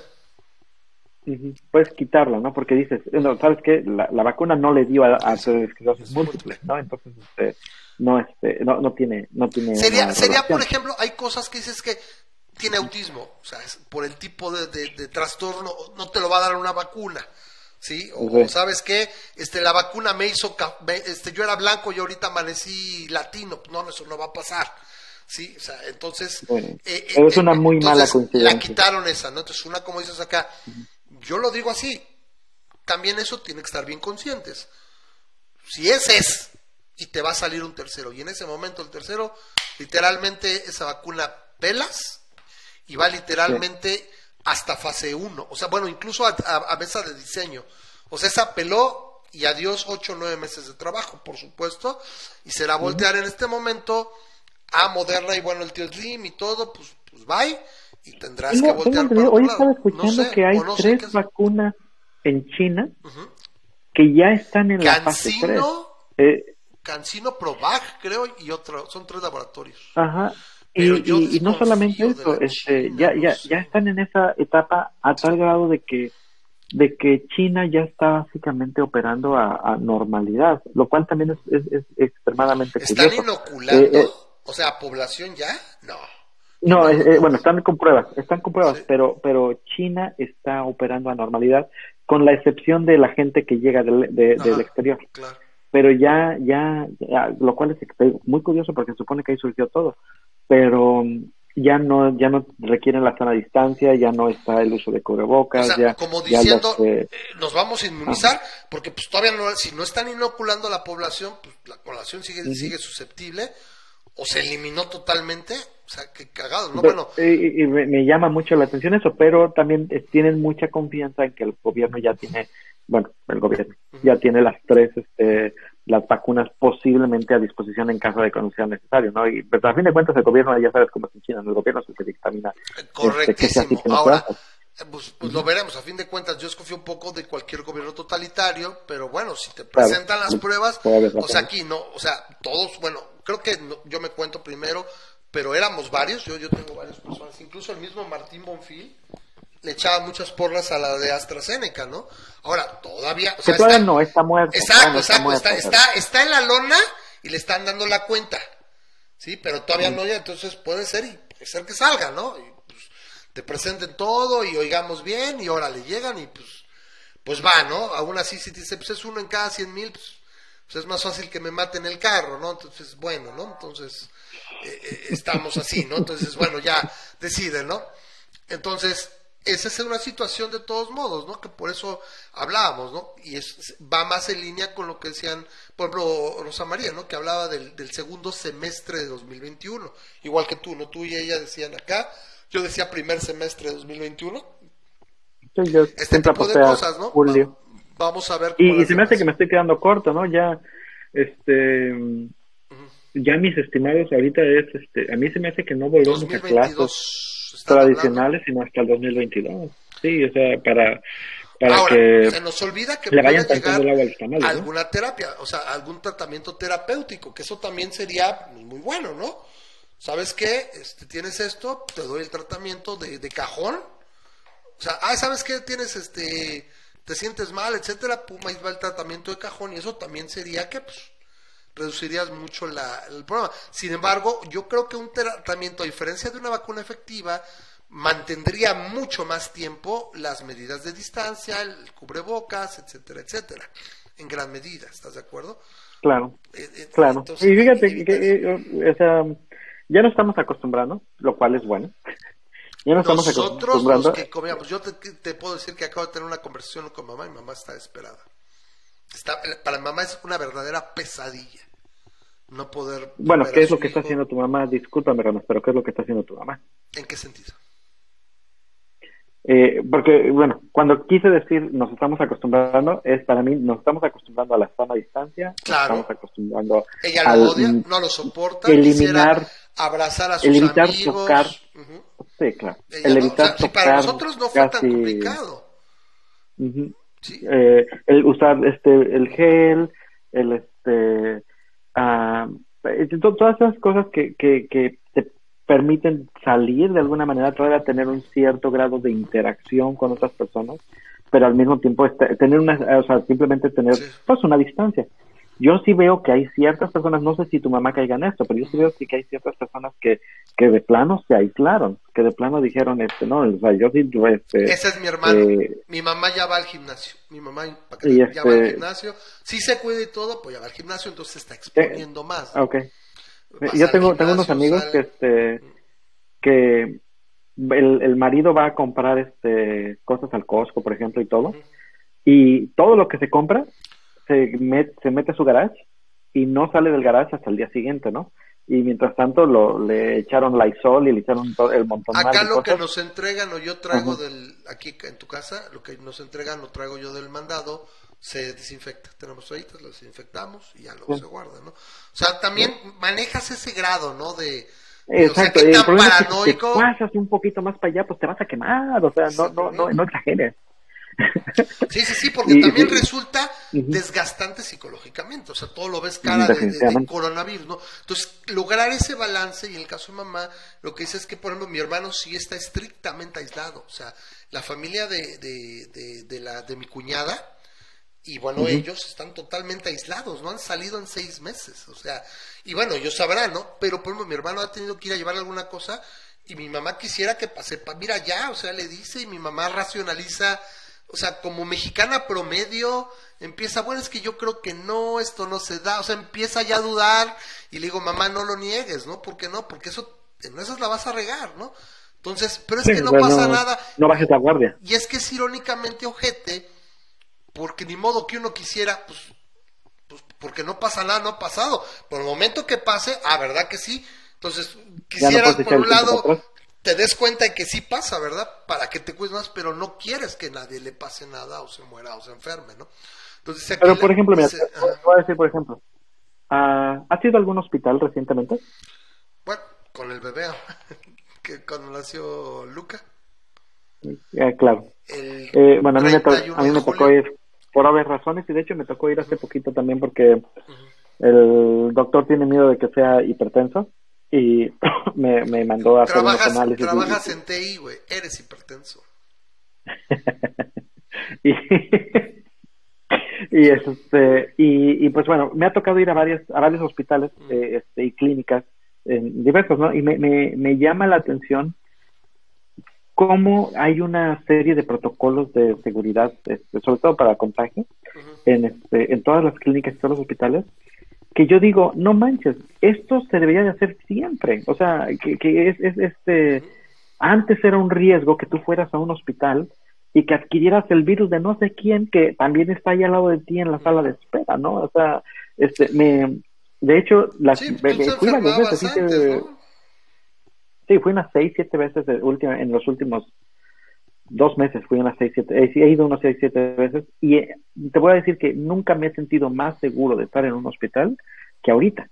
Puedes quitarla, ¿no? Porque dices, no, ¿sabes qué? La, la vacuna no le dio a, a esclerosis múltiple, ¿no? Entonces, este, no, este, no, no tiene, no tiene. Sería, sería, por ejemplo, hay cosas que dices que tiene autismo, o sea, por el tipo de, de, trastorno, no te lo va a dar una vacuna. ¿sí? O sabes qué, este, la vacuna me hizo, este, yo era blanco y ahorita amanecí latino, no, eso no va a pasar, ¿sí? O sea, entonces... Eh, eh, es una muy mala coincidencia. La quitaron esa, ¿no? Entonces, una, como dices acá, yo lo digo así, también eso tiene que estar bien conscientes. Si ese es y te va a salir un tercero. Y en ese momento el tercero, literalmente esa vacuna pelas y va literalmente hasta fase 1, o sea, bueno, incluso a, mesa de diseño. O sea, esa peló y adiós 8 o 9 meses de trabajo, por supuesto, y será voltear en este momento. A Moderna y bueno, el tío Slim y todo, pues, pues bye y tendrás que voltear Hoy estaba escuchando que hay tres vacunas en China que ya están en la fase 3. Eh, Cancino, Provac, creo, y otro, son tres laboratorios. Ajá. Y, no solamente eso, este, ya, ya, ya están en esa etapa a tal grado de que de que China ya está básicamente operando a, normalidad, lo cual también es, es, extremadamente ¿Están inoculando? Eh, eh, o sea, población ya? No. No, eh, bueno, están con pruebas, están con pruebas, pero, pero China está operando a normalidad, con la excepción de la gente que llega del, del exterior. Pero ya, ya, lo cual es muy curioso porque se supone que ahí surgió todo. Pero ya no ya no requieren la sana distancia, ya no está el uso de cubrebocas, ya como diciendo eh, nos vamos a inmunizar porque pues todavía no si no están inoculando a la población, pues la población sigue sigue susceptible o se eliminó totalmente, o sea, qué cagado, ¿no? bueno, y, me, llama mucho la atención eso, pero también tienen mucha confianza en que el gobierno ya tiene, bueno, el gobierno ya tiene las tres este las vacunas posiblemente a disposición en caso de que sea necesario, ¿no? Y pero a fin de cuentas el gobierno ya sabes cómo es en China, el gobierno es el que dictamina este, correctísimo. Ahora, pues, pues, lo veremos. A fin de cuentas, yo escogí un poco de cualquier gobierno totalitario, pero bueno, si te presentan las pruebas, o sea, aquí no, o sea, todos, bueno, creo que yo me cuento primero, pero éramos varios, yo, yo tengo varias personas, incluso el mismo Martín Bonfil le echaba muchas porras a la de AstraZeneca, ¿no? Ahora, todavía... O sea, todavía no, está muerto. Exacto, exacto, está, está, en la lona y le están dando la cuenta, ¿sí? Pero todavía no, ya, entonces puede ser y puede ser que salga, ¿no? Y, pues, te presenten todo y oigamos bien y ahora le llegan y pues, pues va, ¿no? Aún así, si dice, pues es uno en cada cien mil, pues, pues, es más fácil que me maten el carro, ¿no? Entonces, bueno, ¿no? Entonces, eh, eh, estamos así, ¿no? Entonces, bueno, ya deciden, ¿no? Entonces, esa es una situación de todos modos, ¿no? Que por eso hablábamos, ¿no? Y es, va más en línea con lo que decían, por ejemplo, Rosa María, ¿no? Que hablaba del, segundo semestre de 2021. Igual que tú, ¿no? Tú y ella decían acá, yo decía primer semestre de 2021. Sí, yo este tipo de cosas, ¿no? vamos a ver. y, se me hace que me estoy quedando corto, ¿no? Ya, este... Ya mis estimados ahorita es, este, a mí se me hace que no volvemos a clases tradicionales, sino hasta el 2022. Sí, o sea, para, para que se nos olvida que le vayan llegar alguna terapia, o sea, algún tratamiento terapéutico, que eso también sería muy bueno, ¿no? ¿Sabes qué? Este, tienes esto, te doy el tratamiento de, de cajón. O sea, ah, ¿sabes qué? Tienes este, te sientes mal, etcétera, pum, ahí va el tratamiento de cajón y eso también sería que, pues, reducirías mucho la, el problema. Sin embargo, yo creo que un tratamiento, a diferencia de una vacuna efectiva, mantendría mucho más tiempo las medidas de distancia, el cubrebocas, etcétera, etcétera, en gran medida, ¿estás de acuerdo? Claro, eh, eh, claro. y fíjate que, eh, o sea, ya no estamos acostumbrando, lo cual es bueno. Ya no estamos acostumbrando. Los que comíamos, yo te, te, puedo decir que acabo de tener una conversación con mamá y mamá está desesperada. Está, para mamá es una verdadera pesadilla no poder... Bueno, ¿qué es lo que está haciendo tu mamá? Discúlpame, Ramos, pero ¿qué es lo que está haciendo tu mamá? ¿En qué sentido? Eh, porque, bueno, cuando quise decir nos estamos acostumbrando, es para mí, nos estamos acostumbrando a la sana distancia, claro. estamos acostumbrando Ella lo odia, no lo soporta, eliminar, abrazar a sus evitar tocar, sí, claro, el evitar tocar para nosotros no fue tan complicado. Eh, el usar este, el gel, el este, uh, todas esas cosas que, que, que te permiten salir de alguna manera, todavía tener un cierto grado de interacción con otras personas, pero al mismo tiempo este, tener una, o sea, simplemente tener pues una distancia yo sí veo que hay ciertas personas, no sé si tu mamá caiga en esto, pero yo sí veo que hay ciertas personas que, que de plano se aislaron, que de plano dijeron, este, no, o sea, yo sí, este, Ese es mi hermano, eh, mi mamá ya va al gimnasio, mi mamá ya va al este gimnasio, sí se cuida y todo, pues ya va al gimnasio, entonces se está exponiendo eh, más. Ok. yo tengo, tengo unos amigos que, este, que el, el marido va a comprar, este, cosas al Costco, por ejemplo, y todo, y todo lo que se compra se, se mete a su garage y no sale del garage hasta el día siguiente, ¿no? Y mientras tanto lo, le echaron Lysol y le echaron todo el montón Acá lo que nos entregan o yo traigo del, aquí en tu casa, lo que nos entregan lo traigo yo del mandado, se desinfecta. Tenemos toallitas, lo desinfectamos y ya luego se guarda, ¿no? O sea, también manejas ese grado, ¿no? De, Exacto, o sea, paranoico... si te pasas un poquito más para allá, pues te vas a quemar, o sea, no, no, no, no exageres. Sí, sí, sí, porque también resulta desgastante psicológicamente, o sea, todo lo ves cara de, coronavirus, ¿no? Entonces, lograr ese balance, y en el caso de mamá, lo que dice es que, por ejemplo, mi hermano sí está estrictamente aislado, o sea, la familia de, de, la, de mi cuñada, y bueno, ellos están totalmente aislados, no han salido en seis meses, o sea, y bueno, ellos sabrán, ¿no? Pero, por ejemplo, mi hermano ha tenido que ir a llevar alguna cosa, y mi mamá quisiera que pase, mira ya, o sea, le dice, y mi mamá racionaliza o sea, como mexicana promedio, empieza, bueno, es que yo creo que no, esto no se da, o sea, empieza ya a dudar y le digo, mamá, no lo niegues, ¿no? ¿Por qué no? Porque eso en esas la vas a regar, ¿no? Entonces, pero es que no pasa nada. No bajes la guardia. Y es que es irónicamente ojete, porque ni modo que uno quisiera, pues, pues porque no pasa nada, no ha pasado. Por el momento que pase, ah, ¿verdad que sí? Entonces, quisieras por un lado te des cuenta de que sí pasa, ¿verdad? Para que te cuides más, pero no quieres que nadie le pase nada o se muera o se enferme, ¿no? Entonces, pero, por ejemplo, mira, voy a decir, por ejemplo, uh, ¿has ido a algún hospital recientemente? Bueno, con el bebé, que cuando nació Luca. Eh, claro. Eh, bueno, a mí, me, a mí me tocó ir por haber razones y de hecho me tocó ir hace poquito también porque el doctor tiene miedo de que sea hipertenso y me, me mandó a hacer unos análisis. Trabajas en TI, güey, eres hipertenso. y, y, este, y, y, pues bueno, me ha tocado ir a varios, a varios hospitales eh, este, y clínicas en diversos, ¿no? Y me, me, me llama la atención cómo hay una serie de protocolos de seguridad, este, sobre todo para contagio, en, este, en todas las clínicas y todos los hospitales, que yo digo, no manches, esto se debería de hacer siempre. O sea, que, que es, es, este, antes era un riesgo que tú fueras a un hospital y que adquirieras el virus de no sé quién que también está ahí al lado de ti en la sala de espera, ¿no? O sea, este, me, de hecho, las, sí, fui varias veces, sí, sí, fui unas seis, siete veces de última, en los últimos dos meses, fui unas seis, siete, eh, he ido unas seis, siete veces y eh, te voy a decir que nunca me he sentido más seguro de estar en un hospital que ahorita,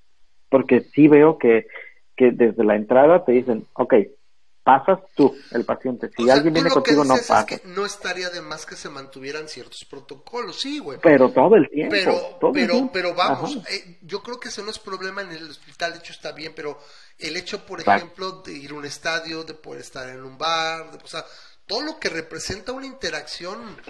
porque sí veo que, que desde la entrada te dicen, ok, pasas tú, el paciente. Si alguien viene contigo, no pasa. Es que no estaría de más que se mantuvieran ciertos protocolos, sí, güey. Pero todo el tiempo. Pero, pero, pero vamos, eh, yo creo que ese no es problema en el hospital, de hecho está bien, pero el hecho, por ejemplo, de ir a un estadio, de poder estar en un bar, de, o sea, todo lo que representa una interacción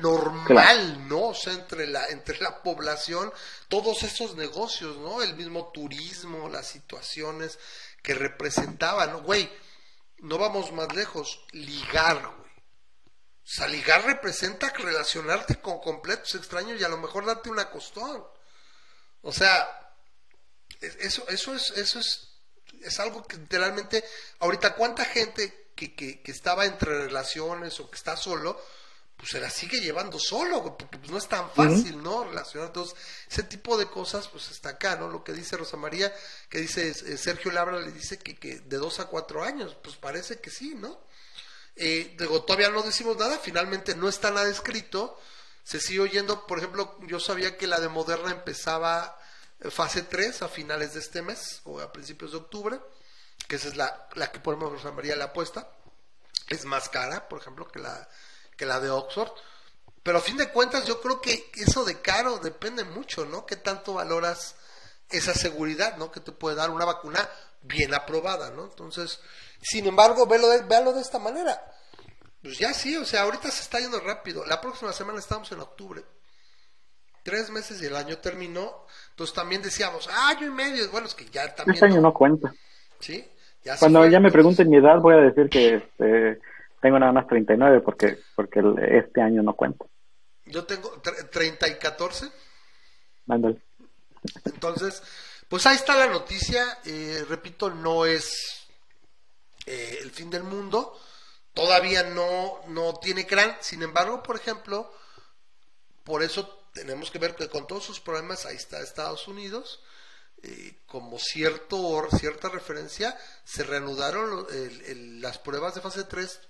normal, ¿no? O sea, entre la, entre la población, todos esos negocios, ¿no? El mismo turismo, las situaciones que representaban, Güey, no vamos más lejos, ligar, güey. O sea, ligar representa relacionarte con completos extraños y a lo mejor darte una costón. O sea, eso, eso es, eso es, es algo que literalmente, ahorita cuánta gente que, que, estaba entre relaciones o que está solo, pues se la sigue llevando solo, porque pues no es tan fácil, ¿no? Relacionar. Entonces, ese tipo de cosas, pues está acá, ¿no? Lo que dice Rosa María, que dice eh, Sergio Labra, le dice que, que de dos a cuatro años, pues parece que sí, ¿no? Eh, digo, todavía no decimos nada, finalmente no está nada escrito, se sigue oyendo, por ejemplo, yo sabía que la de Moderna empezaba eh, fase 3 a finales de este mes o a principios de octubre, que esa es la, la que ponemos María la apuesta, es más cara, por ejemplo, que la, que la de Oxford. Pero a fin de cuentas yo creo que eso de caro depende mucho, ¿no? ¿Qué tanto valoras esa seguridad, ¿no? Que te puede dar una vacuna bien aprobada, ¿no? Entonces, sin embargo, véalo de, véalo de esta manera. Pues ya sí, o sea, ahorita se está yendo rápido. La próxima semana estamos en octubre. Tres meses y el año terminó. Entonces también decíamos, año y medio. Bueno, es que ya también. Este año no cuenta. Sí. Cuando ya me pregunten mi edad, voy a decir que este, tengo nada más 39 porque, porque este año no cuento. Yo tengo 30 y 14. Mándale. Entonces, pues ahí está la noticia. Eh, repito, no es eh, el fin del mundo. Todavía no, no tiene gran. Sin embargo, por ejemplo, por eso tenemos que ver que con todos sus problemas, ahí está Estados Unidos eh, como cierto, cierta referencia, se reanudaron las pruebas de fase 3,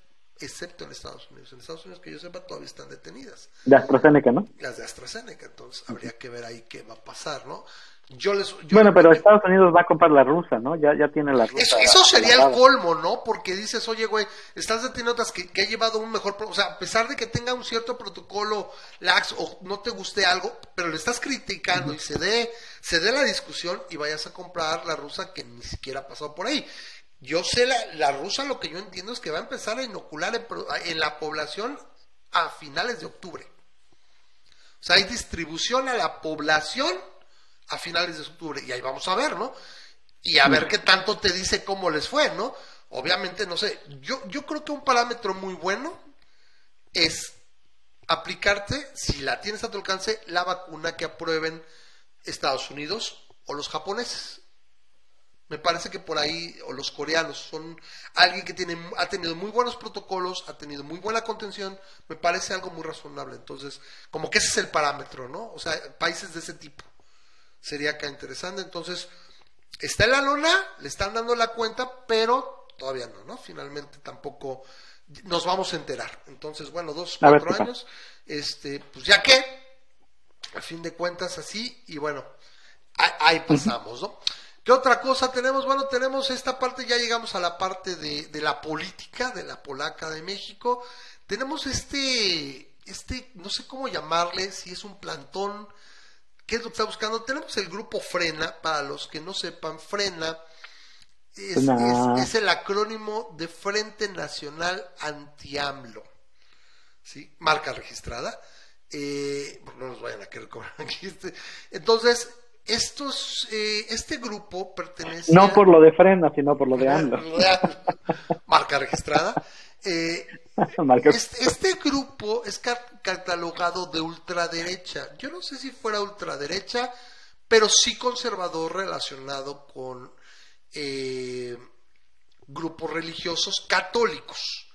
excepto en Estados Unidos. En Estados Unidos, que yo sepa, todavía están detenidas. De AstraZeneca, ¿no? Las de AstraZeneca, entonces habría que ver ahí qué va a pasar, ¿no? Yo les, bueno, pero Estados Unidos va a comprar la rusa, ¿no? Ya, ya tiene la rusa. Eso, sería el colmo, ¿no? Porque dices, oye, güey, estás deteniendo otras que, que ha llevado un mejor... O sea, a pesar de que tenga un cierto protocolo lax o no te guste algo, pero le estás criticando y se dé, se dé la discusión y vayas a comprar la rusa que ni siquiera ha pasado por ahí. Yo sé, la, la rusa lo que yo entiendo es que va a empezar a inocular en, en la población a finales de octubre. O sea, hay distribución a la población a finales de octubre y ahí vamos a ver, ¿no? Y a ver qué tanto te dice cómo les fue, ¿no? Obviamente, no sé, yo, yo creo que un parámetro muy bueno es aplicarte, si la tienes a tu alcance, la vacuna que aprueben Estados Unidos o los japoneses. Me parece que por ahí, o los coreanos, son alguien que tiene, ha tenido muy buenos protocolos, ha tenido muy buena contención, me parece algo muy razonable. Entonces, como que ese es el parámetro, ¿no? O sea, países de ese tipo. Sería acá interesante. Entonces, está en la lona, le están dando la cuenta, pero todavía no, ¿no? Finalmente tampoco nos vamos a enterar. Entonces, bueno, dos, cuatro años, este, pues ya que, a fin de cuentas así, y bueno, ahí, pasamos, ¿no? ¿Qué otra cosa tenemos? Bueno, tenemos esta parte, ya llegamos a la parte de, de la política, de la polaca de México. Tenemos este, este, no sé cómo llamarle, si es un plantón, ¿qué es lo que está buscando? Tenemos el grupo Frena, para los que no sepan, Frena es, es, el acrónimo de Frente Nacional Anti-AMLO. ¿Sí? Marca registrada. Eh, no nos vayan a querer cobrar aquí. Este. Entonces, estos, eh, este grupo pertenece. No por lo de frena, sino por lo de AMLO. Marca registrada. Eh, este, este, grupo es catalogado de ultraderecha. Yo no sé si fuera ultraderecha, pero sí conservador relacionado con eh, grupos religiosos católicos.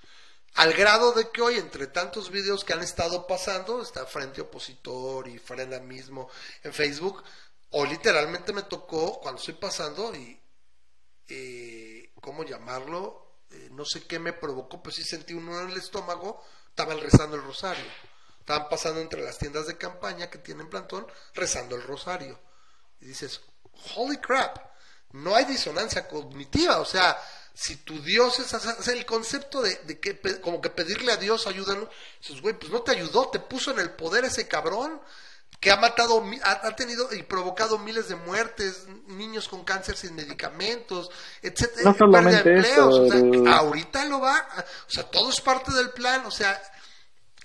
Al grado de que hoy, entre tantos videos que han estado pasando, está Frente Opositor y Frena mismo en Facebook, o literalmente me tocó cuando estoy pasando y, eh, ¿cómo llamarlo? Eh, no sé qué me provocó, pero sí sentí uno en el estómago, estaban rezando el rosario. Estaban pasando entre las tiendas de campaña que tienen plantón, rezando el rosario. Y dices, holy crap, no hay disonancia cognitiva, o sea, si tu Dios es, el concepto de, que como que pedirle a Dios ayúdanos, dices, güey, pues no te ayudó, te puso en el poder ese cabrón, que ha matado, ha, tenido y provocado miles de muertes, niños con cáncer sin medicamentos, etcétera, no solamente eso, ahorita lo va, o sea, todo es parte del plan, o sea,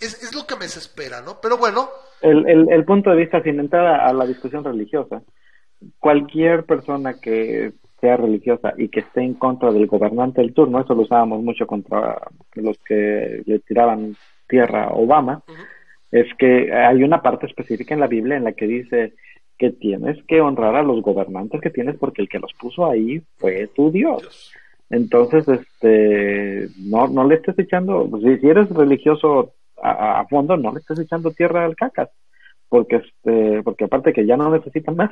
es, es lo que me desespera, ¿no? Pero bueno. El, el, el punto de vista, sin entrar a, la discusión religiosa, cualquier persona que sea religiosa y que esté en contra del gobernante del turno, eso lo usábamos mucho contra los que le tiraban tierra a Obama, es que hay una parte específica en la Biblia en la que dice que tienes que honrar a los gobernantes que tienes porque el que los puso ahí fue tu Dios. Entonces, este, no, no le estés echando, pues, si, eres religioso a, fondo, no le estés echando tierra al cacas, porque este, porque aparte que ya no necesitan más,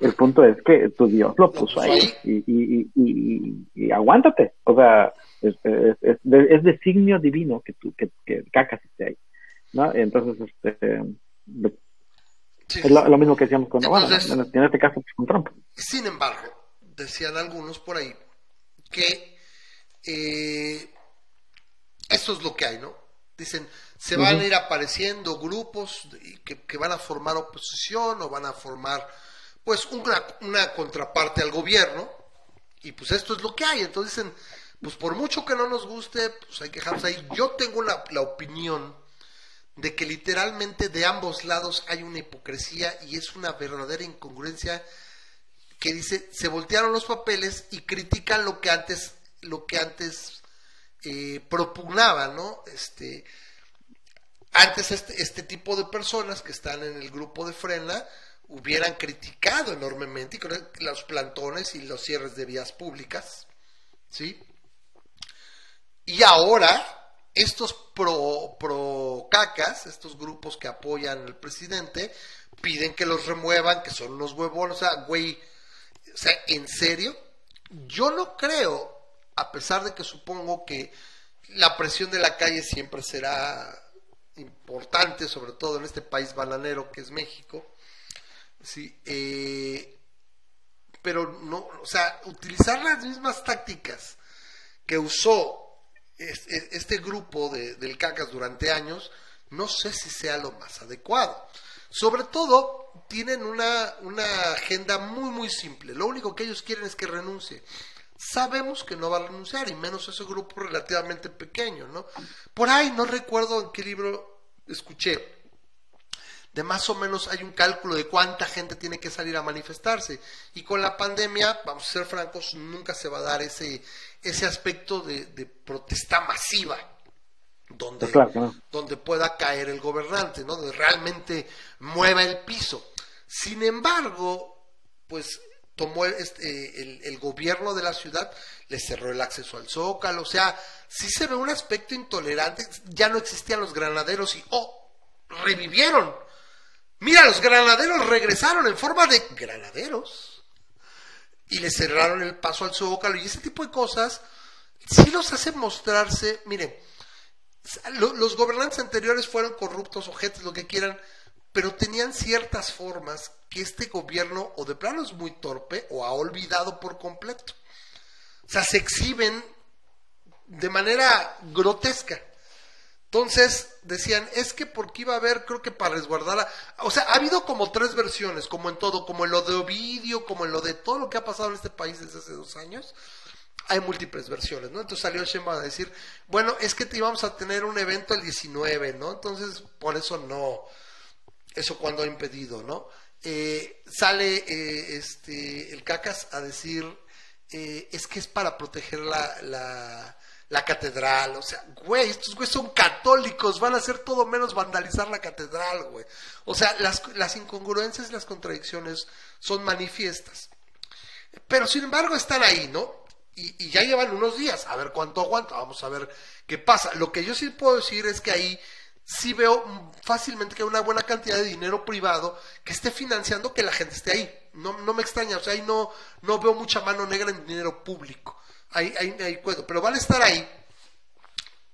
el punto es que tu Dios lo puso ahí y, y, y, y, aguántate, o sea, es, es, es, es designio divino que, tú, que, que cacas esté ahí. ¿No? Entonces, este, es lo, mismo que decíamos con Obama, en este caso con Trump. Sin embargo, decían algunos por ahí que eh, esto es lo que hay, ¿no? Dicen, se van a ir apareciendo grupos que, que, van a formar oposición o van a formar, pues, una, una contraparte al gobierno, y pues esto es lo que hay. Entonces dicen, pues por mucho que no nos guste, pues hay que dejarnos ahí. Yo tengo la, la opinión de que literalmente de ambos lados hay una hipocresía y es una verdadera incongruencia que dice se voltearon los papeles y critican lo que antes lo que antes eh, propugnaba no este antes este, este tipo de personas que están en el grupo de frena hubieran criticado enormemente los plantones y los cierres de vías públicas sí y ahora estos pro, pro cacas, estos grupos que apoyan al presidente, piden que los remuevan, que son unos huevones, o sea, güey, o sea, ¿en serio? Yo no creo, a pesar de que supongo que la presión de la calle siempre será importante, sobre todo en este país bananero que es México, sí, eh, pero no, o sea, utilizar las mismas tácticas que usó este grupo de, del CACAS durante años, no sé si sea lo más adecuado. Sobre todo, tienen una, una agenda muy, muy simple. Lo único que ellos quieren es que renuncie. Sabemos que no va a renunciar, y menos ese grupo relativamente pequeño, ¿no? Por ahí, no recuerdo en qué libro escuché, de más o menos hay un cálculo de cuánta gente tiene que salir a manifestarse. Y con la pandemia, vamos a ser francos, nunca se va a dar ese, ese aspecto de, protesta masiva donde, pues donde pueda caer el gobernante, ¿no? donde realmente mueva el piso. Sin embargo, pues tomó este, el, el, gobierno de la ciudad, le cerró el acceso al zócalo, o sea, sí se ve un aspecto intolerante, ya no existían los granaderos y, oh, revivieron. Mira, los granaderos regresaron en forma de granaderos y le cerraron el paso al zócalo y ese tipo de cosas sí los hace mostrarse, miren, los gobernantes anteriores fueron corruptos, ojetes, lo que quieran, pero tenían ciertas formas que este gobierno o de plano es muy torpe o ha olvidado por completo. O sea, se exhiben de manera grotesca. Entonces decían, es que porque iba a haber, creo que para resguardar, o sea, ha habido como tres versiones, como en todo, como en lo de Ovidio, como en lo de todo lo que ha pasado en este país desde hace dos años, hay múltiples versiones, ¿no? Entonces salió Sheinbaum a decir, bueno, es que te íbamos a tener un evento el 19, ¿no? Entonces, por eso no, eso cuando ha impedido, ¿no? Eh, sale eh, este, el Cacas a decir, eh, es que es para proteger la, catedral, o sea, güey, estos güeyes son católicos, van a hacer todo menos vandalizar la catedral, güey. O sea, las, las incongruencias y las contradicciones son manifiestas. Pero sin embargo están ahí, ¿no? Y, y, ya llevan unos días, a ver cuánto aguanta, vamos a ver qué pasa. Lo que yo sí puedo decir es que ahí sí veo fácilmente que hay una buena cantidad de dinero privado que esté financiando que la gente esté ahí. No, no me extraña, o sea, ahí no, no veo mucha mano negra en dinero público. Ahí, ahí puedo, pero van a estar ahí.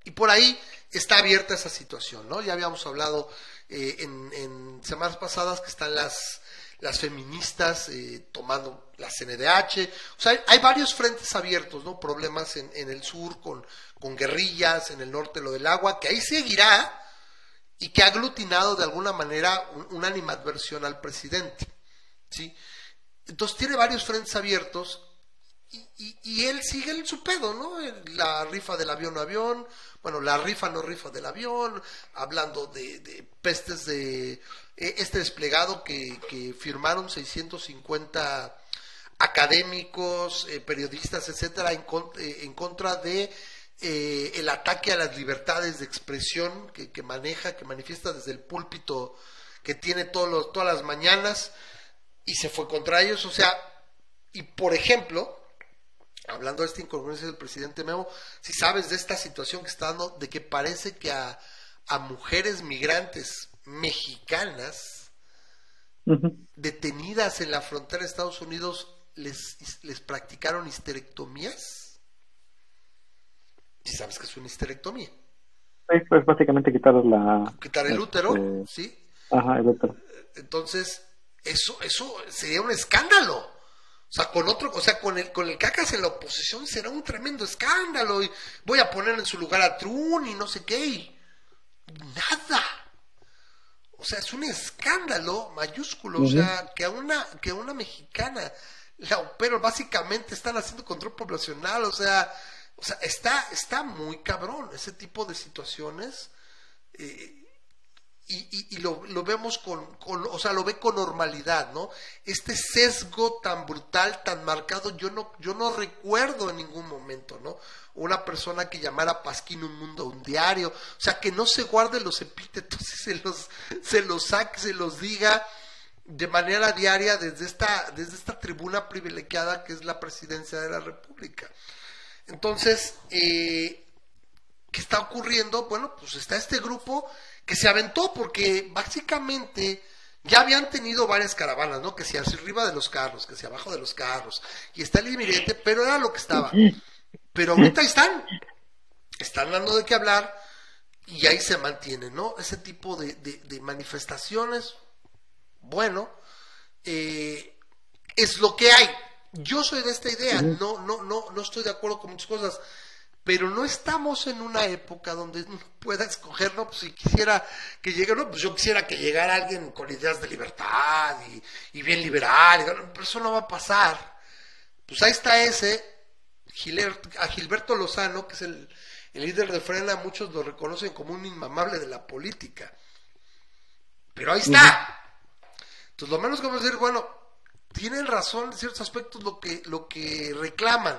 Y por ahí está abierta esa situación, ¿no? Ya habíamos hablado eh, en, en, semanas pasadas que están las, las feministas eh, tomando la CNDH. O sea, hay, hay, varios frentes abiertos, ¿no? Problemas en, en el sur con, con guerrillas, en el norte lo del agua, que ahí seguirá, y que ha aglutinado de alguna manera una animadversión al presidente. ¿sí? Entonces tiene varios frentes abiertos y, y, él sigue en su pedo, ¿no? La rifa del avión avión, bueno, la rifa no rifa del avión, hablando de, pestes de e, este desplegado que, que firmaron 650 académicos, eh, periodistas, etcétera, en, eh, en contra de eh, el ataque a las libertades de expresión que, maneja, que manifiesta desde el púlpito que tiene todos todas las mañanas y se fue contra ellos. O sea, y por ejemplo, hablando de esta incongruencia del presidente Memo, si sabes de esta situación que está dando, de que parece que a, mujeres migrantes mexicanas detenidas en la frontera de Estados Unidos les, les practicaron histerectomías. ¿Y sabes que es una histerectomía? Sí, pues básicamente quitar la... Quitar el útero, este, ¿sí? Ajá, el útero. Entonces, eso, eso sería un escándalo. O sea, con otro, o sea, con el, con el cacas en la oposición será un tremendo escándalo. Y voy a poner en su lugar a Trun y no sé qué. nada. O sea, es un escándalo mayúsculo. O sea, que a una, que a una mexicana la pero básicamente están haciendo control poblacional. O sea, o sea, está, está muy cabrón ese tipo de situaciones. Eh, y, y, lo, lo, vemos con, con, o sea, lo ve con normalidad, ¿no? Este sesgo tan brutal, tan marcado, yo no, yo no recuerdo en ningún momento, ¿no? Una persona que llamara Pasquín un mundo, un diario, o sea, que no se guarde los epítetos y se los, se los saque, se los diga de manera diaria desde esta, desde esta tribuna privilegiada que es la presidencia de la República. Entonces, eh, ¿qué está ocurriendo? Bueno, pues está este grupo que se aventó porque básicamente ya habían tenido varias caravanas, ¿no? Que si arriba de los carros, que si abajo de los carros, y está el inminente, pero era lo que estaba. Pero ahorita están, están dando de qué hablar y ahí se mantiene, ¿no? Ese tipo de, de, manifestaciones, bueno, eh, es lo que hay. Yo soy de esta idea, no, no, no, no estoy de acuerdo con muchas cosas, pero no estamos en una época donde uno pueda escoger, no, pues si quisiera que llegue, no, pues yo quisiera que llegara alguien con ideas de libertad y, bien liberal, pero eso no va a pasar. Pues ahí está ese, a Gilberto Lozano, que es el, líder de Frena, muchos lo reconocen como un inmamable de la política. Pero ahí está. Entonces lo menos que vamos a decir, bueno, tienen razón en ciertos aspectos lo que, lo que reclaman,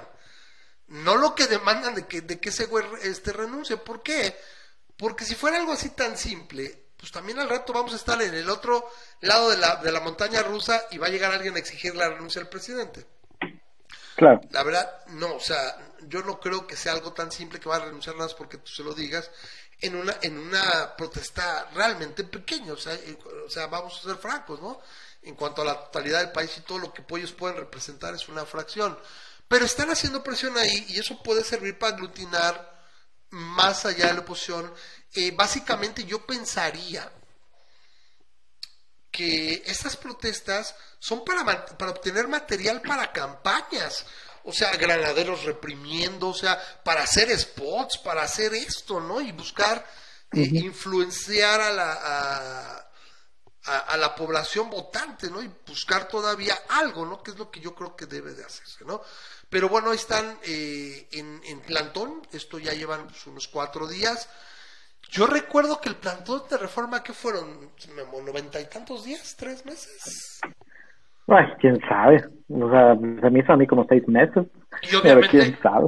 no lo que demandan de que, de que ese güey este, renuncie. ¿Por qué? Porque si fuera algo así tan simple, pues también al rato vamos a estar en el otro lado de la, de la montaña rusa y va a llegar alguien a exigir la renuncia al presidente. Claro. La verdad, no, o sea, yo no creo que sea algo tan simple que va a renunciar nada más porque tú se lo digas en una, en una protesta realmente pequeña, o sea, o sea, vamos a ser francos, ¿no? En cuanto a la totalidad del país y todo lo que ellos pueden representar es una fracción. Pero están haciendo presión ahí y eso puede servir para aglutinar más allá de la oposición. Eh, básicamente yo pensaría que estas protestas son para, para obtener material para campañas o sea, granaderos reprimiendo, o sea, para hacer spots, para hacer esto, ¿no? Y buscar eh, influenciar a la, a, la población votante, ¿no? Y buscar todavía algo, ¿no? Que es lo que yo creo que debe de hacerse, ¿no? Pero bueno, están eh, en, en, plantón, esto ya llevan pues, unos cuatro días. Yo recuerdo que el plantón de reforma, ¿qué fueron? ¿Noventa y tantos días? ¿Tres meses? Ay, quién sabe. O sea, se me hizo a mí como seis meses. Y obviamente quién sabe.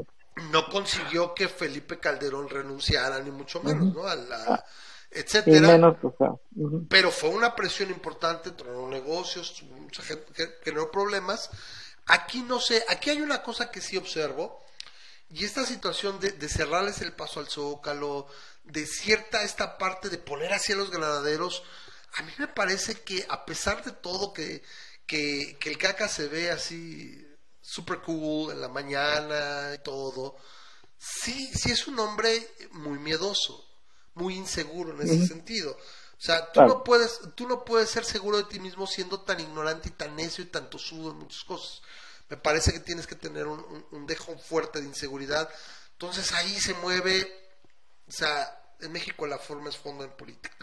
no consiguió que Felipe Calderón renunciara, ni mucho menos, ¿no? A la, ah, etcétera. menos, o sea, Pero fue una presión importante, tronó negocios, mucha gente que generó problemas. Aquí no sé, aquí hay una cosa que sí observo, y esta situación de, de cerrarles el paso al zócalo, de cierta esta parte de poner así a los granaderos, a mí me parece que a pesar de todo que que, el caca se ve así super cool en la mañana y todo, sí, sí es un hombre muy miedoso, muy inseguro en ese sentido. O sea, tú no puedes, tú no puedes ser seguro de ti mismo siendo tan ignorante y tan necio y tan tosudo en muchas cosas. Me parece que tienes que tener un, un dejo fuerte de inseguridad. Entonces ahí se mueve, o sea, en México la forma es fondo en política.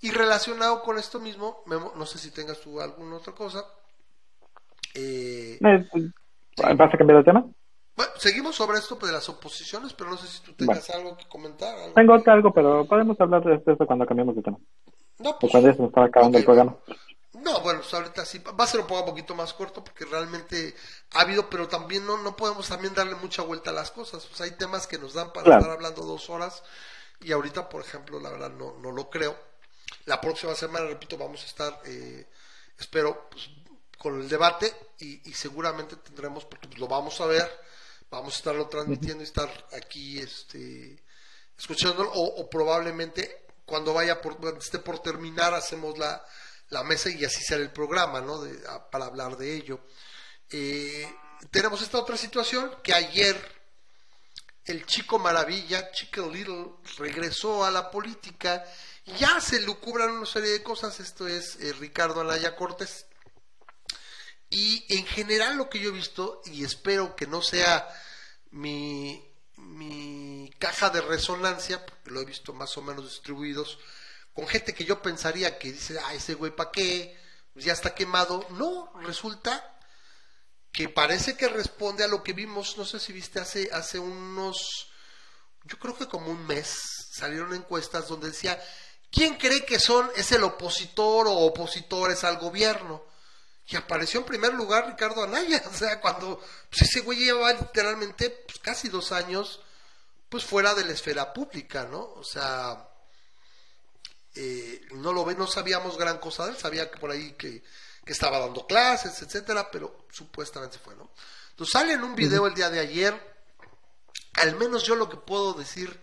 Y relacionado con esto mismo, no sé si tengas tú alguna otra cosa. Eh, eh ¿Vas a cambiar de tema? Bueno, seguimos sobre esto de las oposiciones, pero no sé si tú tengas algo que comentar. Tengo algo, pero podemos hablar de esto cuando cambiemos de tema. No, pues, cuando se está acabando el programa. No, bueno, pues ahorita sí, va a ser un poco un poquito más corto porque realmente ha habido, pero también no, no podemos también darle mucha vuelta a las cosas. Pues hay temas que nos dan para estar hablando dos horas y ahorita, por ejemplo, la verdad no, no lo creo. La próxima semana, repito, vamos a estar, eh, espero, pues, con el debate y, seguramente tendremos, porque pues, lo vamos a ver, vamos a estarlo transmitiendo y estar aquí este, escuchándolo, o, probablemente cuando vaya por, esté por terminar, hacemos la, la mesa y así será el programa, ¿no? para hablar de ello. Eh, tenemos esta otra situación que ayer el chico maravilla, Chico Little, regresó a la política ya se lucubran una serie de cosas, esto es eh, Ricardo Alaya Cortés. Y en general lo que yo he visto, y espero que no sea mi, mi caja de resonancia, porque lo he visto más o menos distribuidos, con gente que yo pensaría que dice, ah, ese güey, ¿para qué? Ya está quemado. No, resulta que parece que responde a lo que vimos, no sé si viste hace, hace unos, yo creo que como un mes, salieron encuestas donde decía ¿Quién cree que son, es el opositor o opositores al gobierno? Y apareció en primer lugar Ricardo Anaya, o sea, cuando pues, ese güey llevaba literalmente pues, casi dos años pues fuera de la esfera pública, ¿no? O sea, eh, no lo ve, no sabíamos gran cosa de él, sabía que por ahí que, que estaba dando clases, etcétera, pero supuestamente fue, ¿no? Entonces sale en un video el día de ayer, al menos yo lo que puedo decir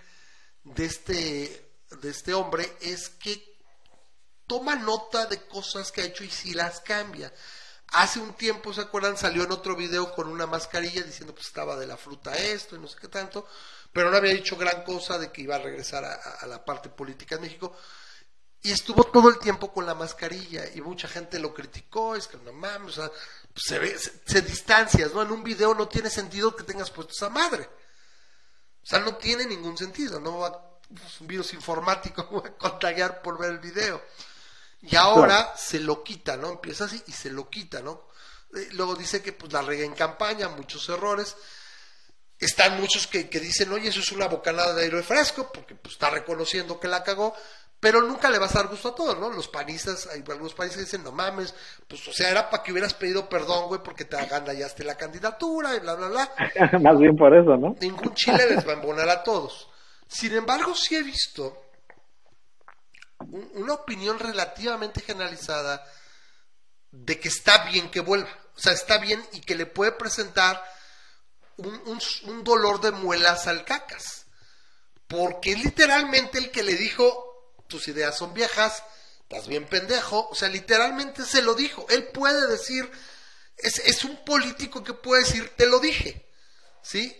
de este de este hombre es que toma nota de cosas que ha hecho y si las cambia. Hace un tiempo, ¿se acuerdan? Salió en otro video con una mascarilla diciendo que estaba de la fruta esto y no sé qué tanto, pero no había dicho gran cosa de que iba a regresar a, la parte política en México. Y estuvo todo el tiempo con la mascarilla y mucha gente lo criticó, es que no mames, o sea, se, ve, se, distancias, ¿no? En un video no tiene sentido que tengas puesto esa madre. O sea, no tiene ningún sentido, no va un virus informático voy a contagiar por ver el video. Y ahora se lo quita, ¿no? Empieza así y se lo quita, ¿no? Eh, luego dice que pues la rega en campaña, muchos errores. Están muchos que, dicen, oye, eso es una bocanada de aire fresco, porque pues está reconociendo que la cagó, pero nunca le vas a dar gusto a todos, ¿no? Los panistas, hay algunos países que dicen, no mames, pues o sea, era para que hubieras pedido perdón, güey, porque te agandallaste la candidatura y bla, bla, bla. Más bien por eso, ¿no? Ningún chile les va a embonar a todos. Sin embargo, sí he visto una opinión relativamente generalizada de que está bien que vuelva. O sea, está bien y que le puede presentar un, dolor de muelas al cacas. Porque literalmente el que le dijo, tus ideas son viejas, estás bien pendejo. O sea, literalmente se lo dijo. Él puede decir, es, es un político que puede decir, te lo dije. ¿Sí?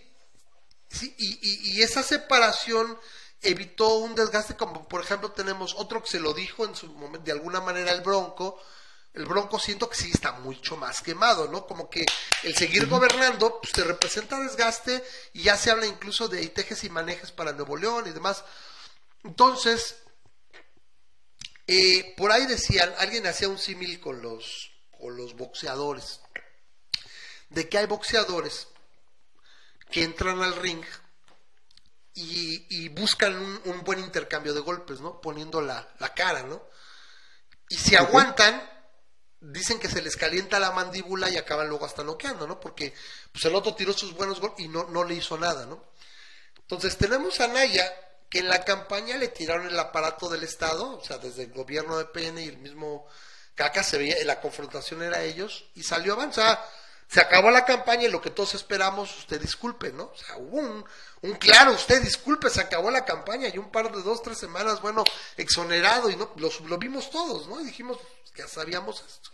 ¿Sí? Y, esa separación evitó un desgaste, como por ejemplo tenemos otro que se lo dijo en su momento, de alguna manera el Bronco, el Bronco siento que sí está mucho más quemado, ¿no? Como que el seguir gobernando, pues te representa desgaste y ya se habla incluso de tejes y manejes para Nuevo León y demás. Entonces, eh, por ahí decían, alguien hacía un símil con los, con los boxeadores, de que hay boxeadores que entran al ring y, buscan un, buen intercambio de golpes, ¿no? Poniendo la, cara, ¿no? Y si aguantan, dicen que se les calienta la mandíbula y acaban luego hasta noqueando, ¿no? Porque pues el otro tiró sus buenos golpes y no, no le hizo nada, ¿no? Entonces tenemos a Naya que en la campaña le tiraron el aparato del Estado, o sea, desde el gobierno de PN y el mismo Caca se veía, la confrontación era ellos, y salió avanzada. Se acabó la campaña y lo que todos esperamos, usted disculpe, ¿no? O sea, hubo un, un claro, usted disculpe, se acabó la campaña y un par de dos, tres semanas, bueno, exonerado y no, lo, lo vimos todos, ¿no? Y dijimos, que ya sabíamos esto.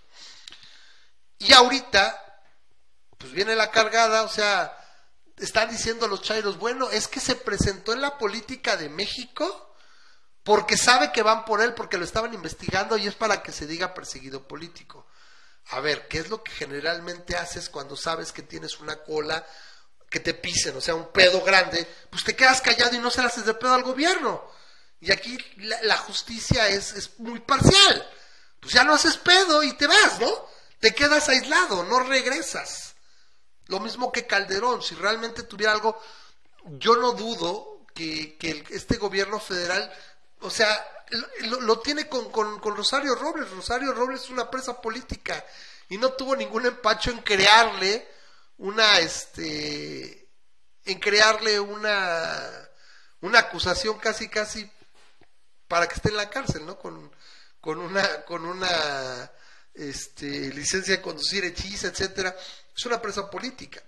Y ahorita, pues viene la cargada, o sea, están diciendo los chairos, bueno, es que se presentó en la política de México porque sabe que van por él, porque lo estaban investigando y es para que se diga perseguido político. A ver, ¿qué es lo que generalmente haces cuando sabes que tienes una cola que te pisen, o sea, un pedo grande? Pues te quedas callado y no se le haces de pedo al gobierno. Y aquí la, justicia es, es muy parcial. Pues ya no haces pedo y te vas, ¿no? Te quedas aislado, no regresas. Lo mismo que Calderón, si realmente tuviera algo, yo no dudo que, este gobierno federal, o sea, lo, tiene con, con, Rosario Robles. Rosario Robles es una presa política y no tuvo ningún empacho en crearle una, este, en crearle una, una acusación casi, casi para que esté en la cárcel, ¿no? Con, con una, con una, este, licencia de conducir hechiza, etcétera es una presa política.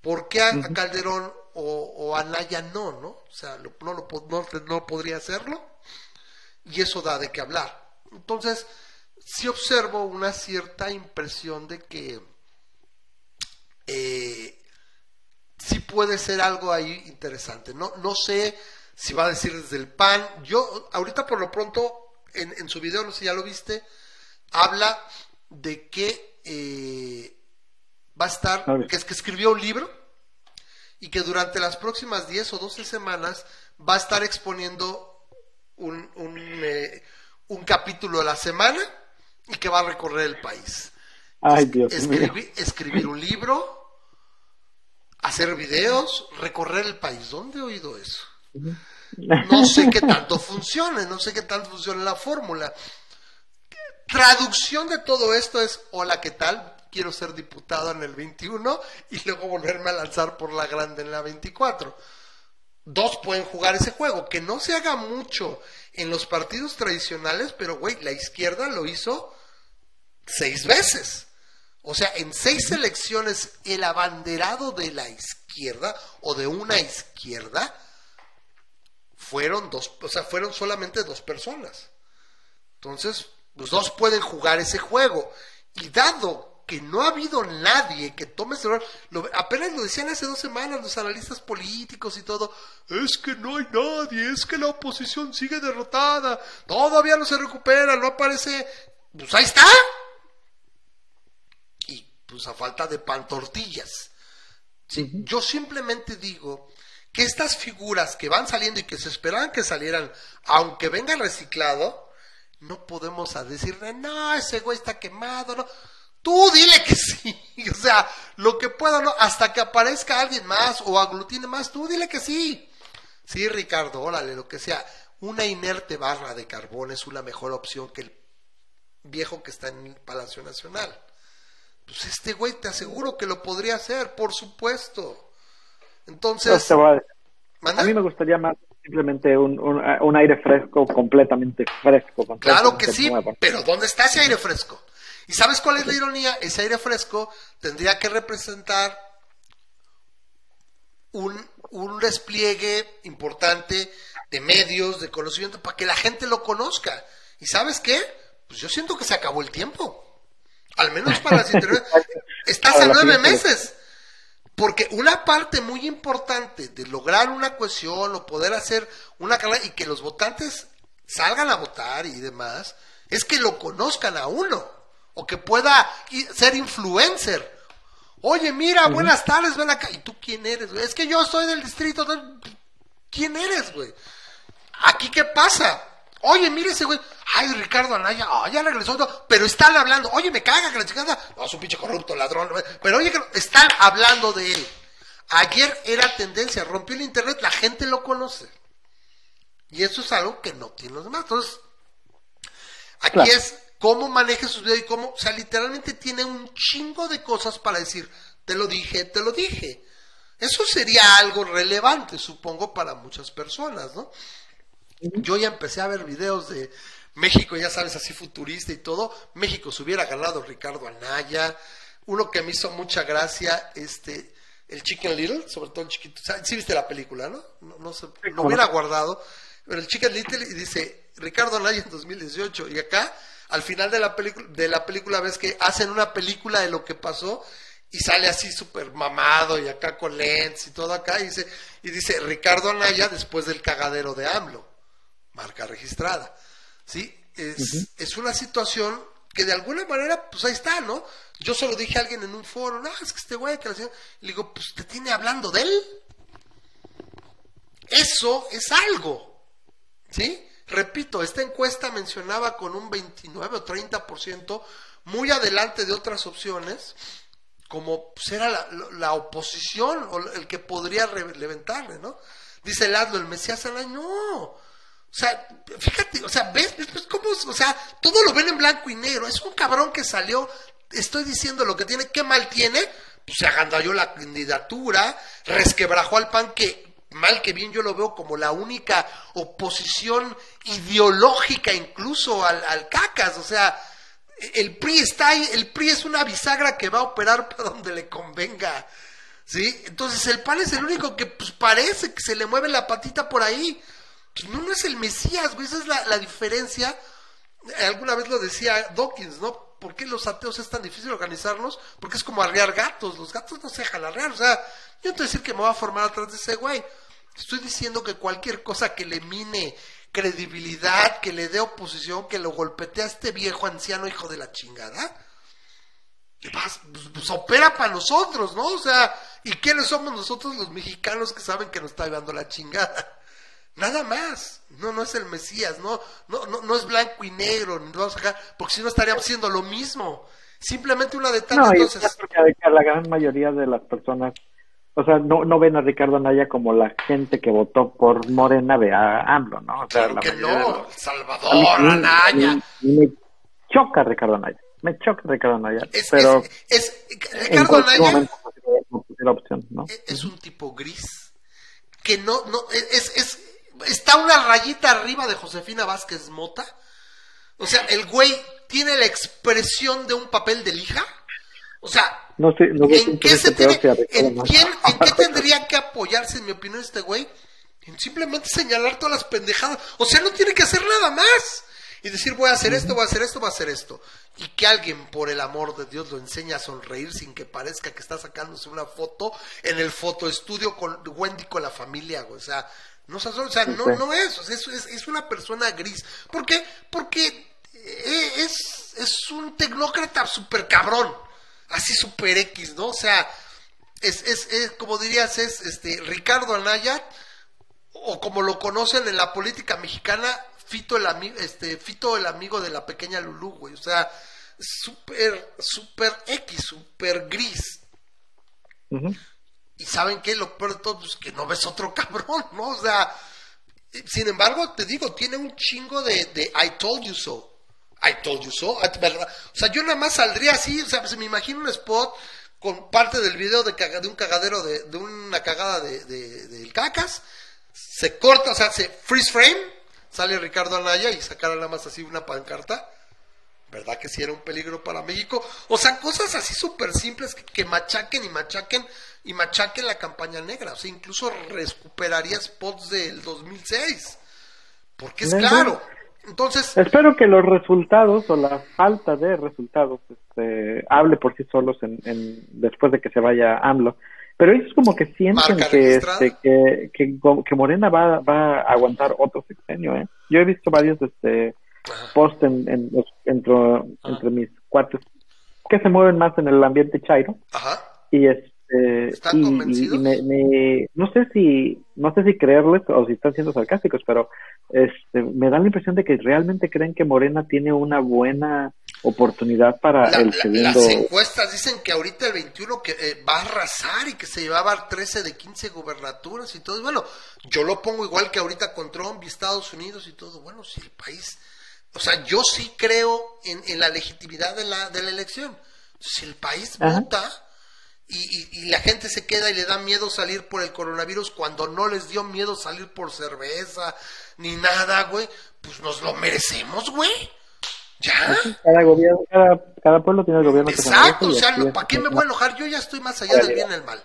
¿Por qué a, Calderón o, a Naya no, no? O sea, no, no, no, podría hacerlo y eso da de qué hablar. Entonces, sí observo una cierta impresión de que eh, sí puede ser algo ahí interesante. No, no sé si va a decir desde el PAN. Yo, ahorita por lo pronto, en, en su video, no sé si ya lo viste, habla de que eh, va a estar, que es que escribió un libro y que durante las próximas 10 o 12 semanas va a estar exponiendo un, un, eh, un capítulo a la semana y que va a recorrer el país. Ay, Dios escribir, escribir un libro, hacer videos, recorrer el país. ¿Dónde he oído eso? No sé qué tanto funcione, no sé qué tanto funcione la fórmula. Traducción de todo esto es, hola, ¿qué tal? quiero ser diputado en el 21 y luego volverme a lanzar por la grande en la 24. Dos pueden jugar ese juego, que no se haga mucho en los partidos tradicionales, pero güey, la izquierda lo hizo seis veces. O sea, en seis elecciones el abanderado de la izquierda o de una izquierda fueron dos, o sea, fueron solamente dos personas. Entonces, los dos pueden jugar ese juego. Y dado que no ha habido nadie que tome ese rol. apenas lo decían hace dos semanas los analistas políticos y todo. Es que no hay nadie, es que la oposición sigue derrotada, todavía no se recupera, no aparece. Pues ahí está. Y pues a falta de pan tortillas. Yo simplemente digo que estas figuras que van saliendo y que se esperaban que salieran, aunque venga reciclado, no podemos decirle, no, ese güey está quemado, no Tú dile que sí. O sea, lo que pueda, ¿no? Hasta que aparezca alguien más o aglutine más, tú dile que sí. Sí, Ricardo, órale, lo que sea. Una inerte barra de carbón es una mejor opción que el viejo que está en el Palacio Nacional. Pues este güey te aseguro que lo podría hacer, por supuesto. Entonces... a, mí me gustaría más simplemente un, un, aire fresco, completamente fresco. claro que sí, pero ¿dónde está ese aire fresco? ¿Y sabes cuál es la ironía? Ese aire fresco tendría que representar un, un despliegue importante de medios, de conocimiento, para que la gente lo conozca. ¿Y sabes qué? Pues yo siento que se acabó el tiempo. Al menos para las. Estás a nueve meses. Porque una parte muy importante de lograr una cohesión o poder hacer una carrera y que los votantes salgan a votar y demás, es que lo conozcan a uno o que pueda ser influencer. Oye, mira, buenas tardes, ven acá. ¿Y tú quién eres? Es que yo soy del distrito. ¿Quién eres, güey? ¿Aquí qué pasa? Oye, mire ese güey. Ay, Ricardo Anaya, oh, ya regresó. pero están hablando. Oye, me caga que la chingada. No, es un pinche corrupto, ladrón. Pero oye, están hablando de él. Ayer era tendencia, rompió el internet, la gente lo conoce. Y eso es algo que no tiene los demás. Entonces, aquí es cómo maneja sus videos y cómo, o sea, literalmente tiene un chingo de cosas para decir, te lo dije, te lo dije. Eso sería algo relevante, supongo, para muchas personas, ¿no? Yo ya empecé a ver videos de México, ya sabes, así futurista y todo. México se hubiera ganado Ricardo Anaya. Uno que me hizo mucha gracia, este, el Chicken Little, sobre todo el chiquito. Sí viste la película, ¿no? No, no sé, lo hubiera guardado. Pero el Chicken Little y dice Ricardo Anaya en 2018. Y acá, al final de la película, de la película ves que hacen una película de lo que pasó y sale así súper mamado y acá con lentes y todo acá y dice, y dice Ricardo Anaya después del cagadero de AMLO marca registrada. ¿Sí? Es, es una situación que de alguna manera, pues ahí está, ¿no? Yo solo dije a alguien en un foro, no, es que este güey que le digo, pues te tiene hablando de él. Eso es algo, ¿sí? Repito, esta encuesta mencionaba con un 29 o 30% muy adelante de otras opciones, como pues, era la, la, oposición o el que podría levantarle, ¿no? Dice Laszlo, el Mesías año, no, o sea, fíjate, o sea, ¿ves? cómo? O sea, todo lo ven en blanco y negro. Es un cabrón que salió, estoy diciendo lo que tiene, ¿qué mal tiene? Pues se agandalló la candidatura, resquebrajó al PAN, que mal que bien yo lo veo como la única oposición ideológica incluso al, al CACAS. O sea, el PRI está ahí, el PRI es una bisagra que va a operar para donde le convenga. ¿Sí? Entonces el PAN es el único que pues, parece que se le mueve la patita por ahí. Pues, no, es el Mesías, güey, esa es la, diferencia. Alguna vez lo decía Dawkins, ¿no? ¿Por qué los ateos es tan difícil organizarlos? Porque es como arrear gatos, los gatos no se dejan arrear, o sea, yo no te voy a decir que me voy a formar atrás de ese güey. Estoy diciendo que cualquier cosa que le mine credibilidad, que le dé oposición, que lo golpetee a este viejo anciano hijo de la chingada, pues, pues, opera para nosotros, ¿no? O sea, ¿y quiénes somos nosotros los mexicanos que saben que nos está llevando la chingada? Nada más. No, no es el Mesías, no, no, no, no es blanco y negro, a porque si no estaríamos haciendo lo mismo. Simplemente una de tantas. No, entonces... la gran mayoría de las personas, o sea, no, no ven a Ricardo Anaya como la gente que votó por Morena ve a AMLO, ¿no? O sea, que no, Salvador Anaya. Me, choca Ricardo Anaya, me choca Ricardo Anaya, pero es, Ricardo Anaya la opción, ¿no? es un tipo gris que no, no, es, es está una rayita arriba de Josefina Vázquez Mota. O sea, el güey tiene la expresión de un papel de lija. O sea, ¿en, qué, se tiene, ¿en, quién, ¿en qué tendría que apoyarse, en mi opinión, este güey? En simplemente señalar todas las pendejadas. O sea, no tiene que hacer nada más. Y decir, voy a hacer esto, voy a hacer esto, voy a hacer esto. Y que alguien, por el amor de Dios, lo enseñe a sonreír sin que parezca que está sacándose una foto en el fotoestudio con Wendy con la familia, güey. O sea, no, o sea, no, no es, es, es, una persona gris. ¿Por qué? Porque eh, es, es un tecnócrata super cabrón, así super X, ¿no? O sea, es, es, como dirías, es este Ricardo Anaya, o como lo conocen en la política mexicana, Fito el, este, Fito el amigo de la pequeña Lulú, güey. O sea, super, super X, super gris. Y saben qué, lo peor de pues que no ves otro cabrón, ¿no? O sea, sin embargo, te digo, tiene un chingo de, de I told you so. I told you so. O sea, yo nada más saldría así, o sea, se me imagino un spot con parte del video de, de un cagadero, de, de una cagada de, de, del cacas, se corta, o sea, se freeze frame, sale Ricardo Anaya y sacar nada más así una pancarta. ¿Verdad que sí era un peligro para México? O sea, cosas así súper simples que, machaquen y machaquen y machaquen la campaña negra. O sea, incluso recuperaría spots del 2006. Porque es claro. Entonces. Espero que los resultados o la falta de resultados este, hable por sí solos en, en, después de que se vaya AMLO. Pero ellos como que sienten que, este, que, que, Morena va, va a aguantar otro sexenio. ¿eh? Yo he visto varios este, posts en, en, entre, entre mis cuates que se mueven más en el ambiente chairo. Ajá. Y es eh, ¿Están convencidos? no sé si no sé si creerles o si están siendo sarcásticos, pero este, me da la impresión de que realmente creen que Morena tiene una buena oportunidad para el segundo. Las encuestas dicen que ahorita el 21 que eh, va a arrasar y que se llevaba 13 de 15 gubernaturas y todo. bueno, yo lo pongo igual que ahorita con Trump y Estados Unidos y todo. Bueno, si el país, o sea, yo sí creo en, la legitimidad de la, de la elección. Si el país vota y, y, la gente se queda y le da miedo salir por el coronavirus cuando no les dio miedo salir por cerveza ni nada, güey, pues nos lo merecemos, güey. ¿Ya? Cada gobierno, cada, pueblo tiene el gobierno Exacto, o sea, ¿para qué me voy a enojar? Yo ya estoy más allá del bien y el mal.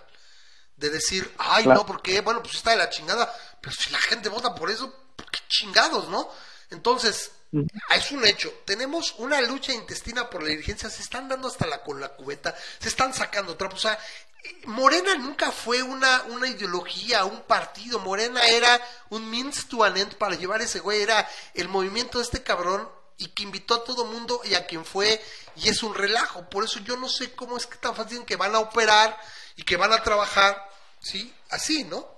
De decir, ay, no, porque, bueno, pues está de la chingada, pero si la gente vota por eso, qué chingados, no? Entonces, es un hecho. Tenemos una lucha intestina por la dirigencia. Se están dando hasta la con la cubeta. Se están sacando trapos. O sea, Morena nunca fue una, una ideología, un partido. Morena era un means to an end para llevar ese güey. Era el movimiento de este cabrón y que invitó a todo mundo y a quien fue. Y es un relajo. Por eso yo no sé cómo es que tan fácil que van a operar y que van a trabajar. ¿Sí? Así, ¿no?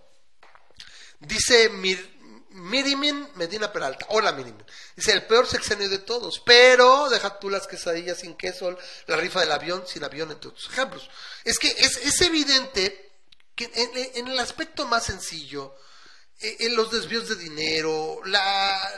Dice Mir Mirimin Medina Peralta. Hola Mirimin. Dice, el peor sexenio de todos. Pero deja tú las quesadillas sin queso, la rifa del avión sin avión, entre otros ejemplos. Es que es, evidente que en, el aspecto más sencillo, eh, en los desvíos de dinero, la,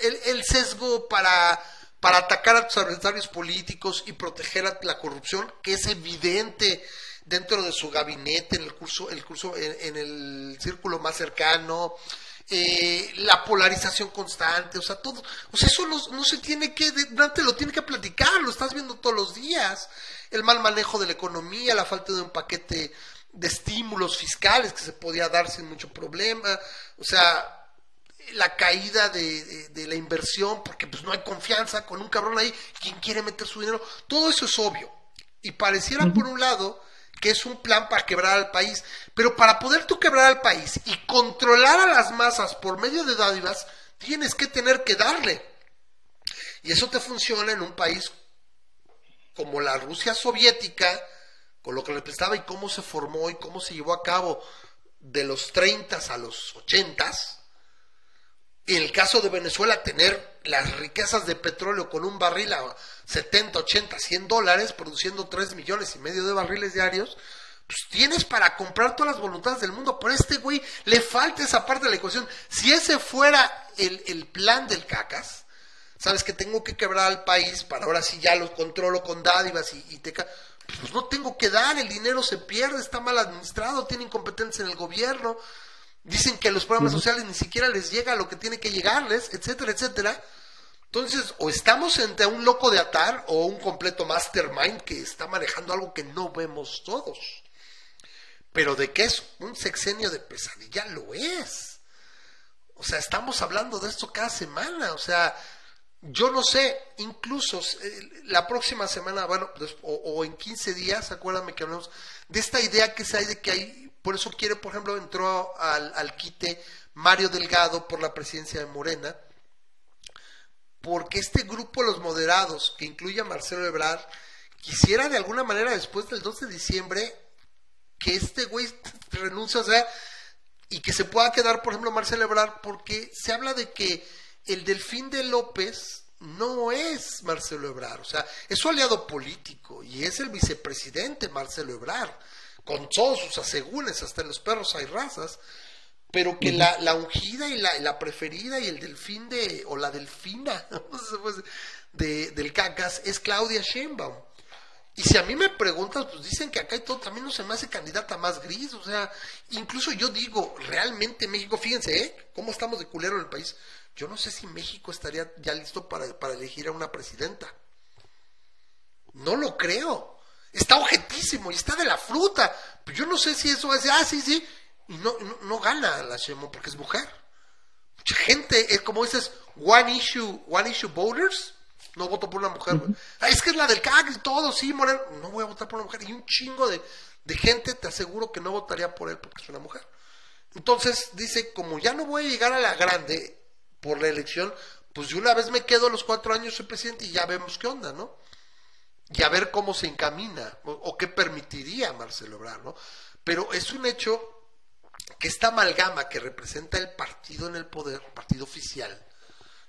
el, sesgo para, para atacar a tus adversarios políticos y proteger a la corrupción, que es evidente dentro de su gabinete, en el curso, el curso, en el círculo más cercano, eh, la polarización constante, o sea, todo, o sea, eso no, se tiene que, Dante lo tiene que platicar, lo estás viendo todos los días, el mal manejo de la economía, la falta de un paquete de estímulos fiscales que se podía dar sin mucho problema, o sea, la caída de, de, la inversión, porque pues no hay confianza con un cabrón ahí, quien quiere meter su dinero, todo eso es obvio. Y pareciera, por un lado, que es un plan para quebrar al país. Pero para poder tú quebrar al país y controlar a las masas por medio de dádivas, tienes que tener que darle. Y eso te funciona en un país como la Rusia soviética, con lo que le prestaba y cómo se formó y cómo se llevó a cabo de los 30 a los 80 en el caso de Venezuela, tener las riquezas de petróleo con un barril a 70, 80, 100 dólares, produciendo 3 millones y medio de barriles diarios, pues tienes para comprar todas las voluntades del mundo. Pero a este güey le falta esa parte de la ecuación. Si ese fuera el, plan del cacas, sabes que tengo que quebrar al país para ahora sí ya lo controlo con dádivas y, y te... Pues no tengo que dar, el dinero se pierde, está mal administrado, tiene incompetencia en el gobierno. Dicen que a los programas sociales ni siquiera les llega lo que tiene que llegarles, etcétera, etcétera. Entonces, o estamos entre un loco de atar o un completo mastermind que está manejando algo que no vemos todos. Pero de qué es un sexenio de pesadilla, lo es. O sea, estamos hablando de esto cada semana. O sea, yo no sé, incluso eh, la próxima semana, bueno, o, o, en 15 días, acuérdame que hablamos de esta idea que se hay de que hay por eso quiere, por ejemplo, entró al, al quite Mario Delgado por la presidencia de Morena, porque este grupo, los moderados, que incluye a Marcelo Ebrard, quisiera de alguna manera después del 2 de diciembre que este güey renuncie, o sea, y que se pueda quedar, por ejemplo, Marcelo Ebrard, porque se habla de que el delfín de López no es Marcelo Ebrard, o sea, es su aliado político y es el vicepresidente Marcelo Ebrard con todos sus asegúnes, hasta en los perros hay razas, pero que la, la ungida y la, la, preferida y el delfín de, o la delfina de, del cacas es Claudia Sheinbaum. Y si a mí me preguntas, pues dicen que acá y todo también no se me hace candidata más gris. O sea, incluso yo digo, realmente México, fíjense, ¿eh? ¿Cómo estamos de culero en el país? Yo no sé si México estaría ya listo para, para elegir a una presidenta. No lo creo. Está objetísimo y está de la fruta. Pero yo no sé si eso va a ser, ah, sí, sí. Y no, no, gana la Shemo porque es mujer. Mucha gente, es como dices, one issue, one issue voters no voto por una mujer, ah, es que es la del CAG y todo, sí, Moreno. No voy a votar por una mujer. Y un chingo de, gente te aseguro que no votaría por él porque es una mujer. Entonces dice, como ya no voy a llegar a la grande por la elección, pues de una vez me quedo los cuatro años soy presidente y ya vemos qué onda, ¿no? Y a ver cómo se encamina o, qué permitiría Marcelo Ebrard, ¿no? Pero es un hecho que esta amalgama que representa el partido en el poder, partido oficial,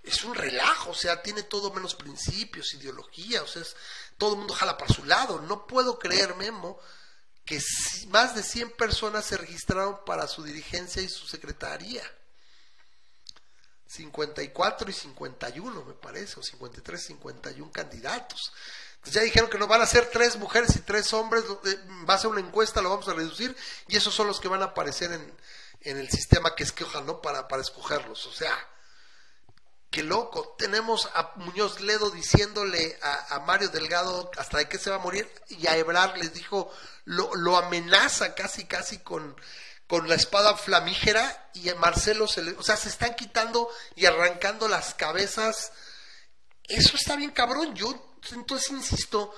es un relajo, o sea, tiene todo menos principios, ideología, o sea, todo el mundo jala para su lado. No puedo creer, Memo, que más de 100 personas se registraron para su dirigencia y su secretaría. 54 y 51, me parece, o 53, 51 candidatos. Entonces ya dijeron que no van a ser tres mujeres y tres hombres, va a ser una encuesta, lo vamos a reducir, y esos son los que van a aparecer en, en el sistema que escojan, ¿no? Para, para escogerlos. O sea, Qué loco. Tenemos a Muñoz Ledo diciéndole a, Mario Delgado hasta de qué se va a morir y a Ebrar les dijo, lo, lo amenaza casi, casi con, con la espada flamígera y a Marcelo se le, o sea, se están quitando y arrancando las cabezas. Eso está bien cabrón. Yo entonces insisto,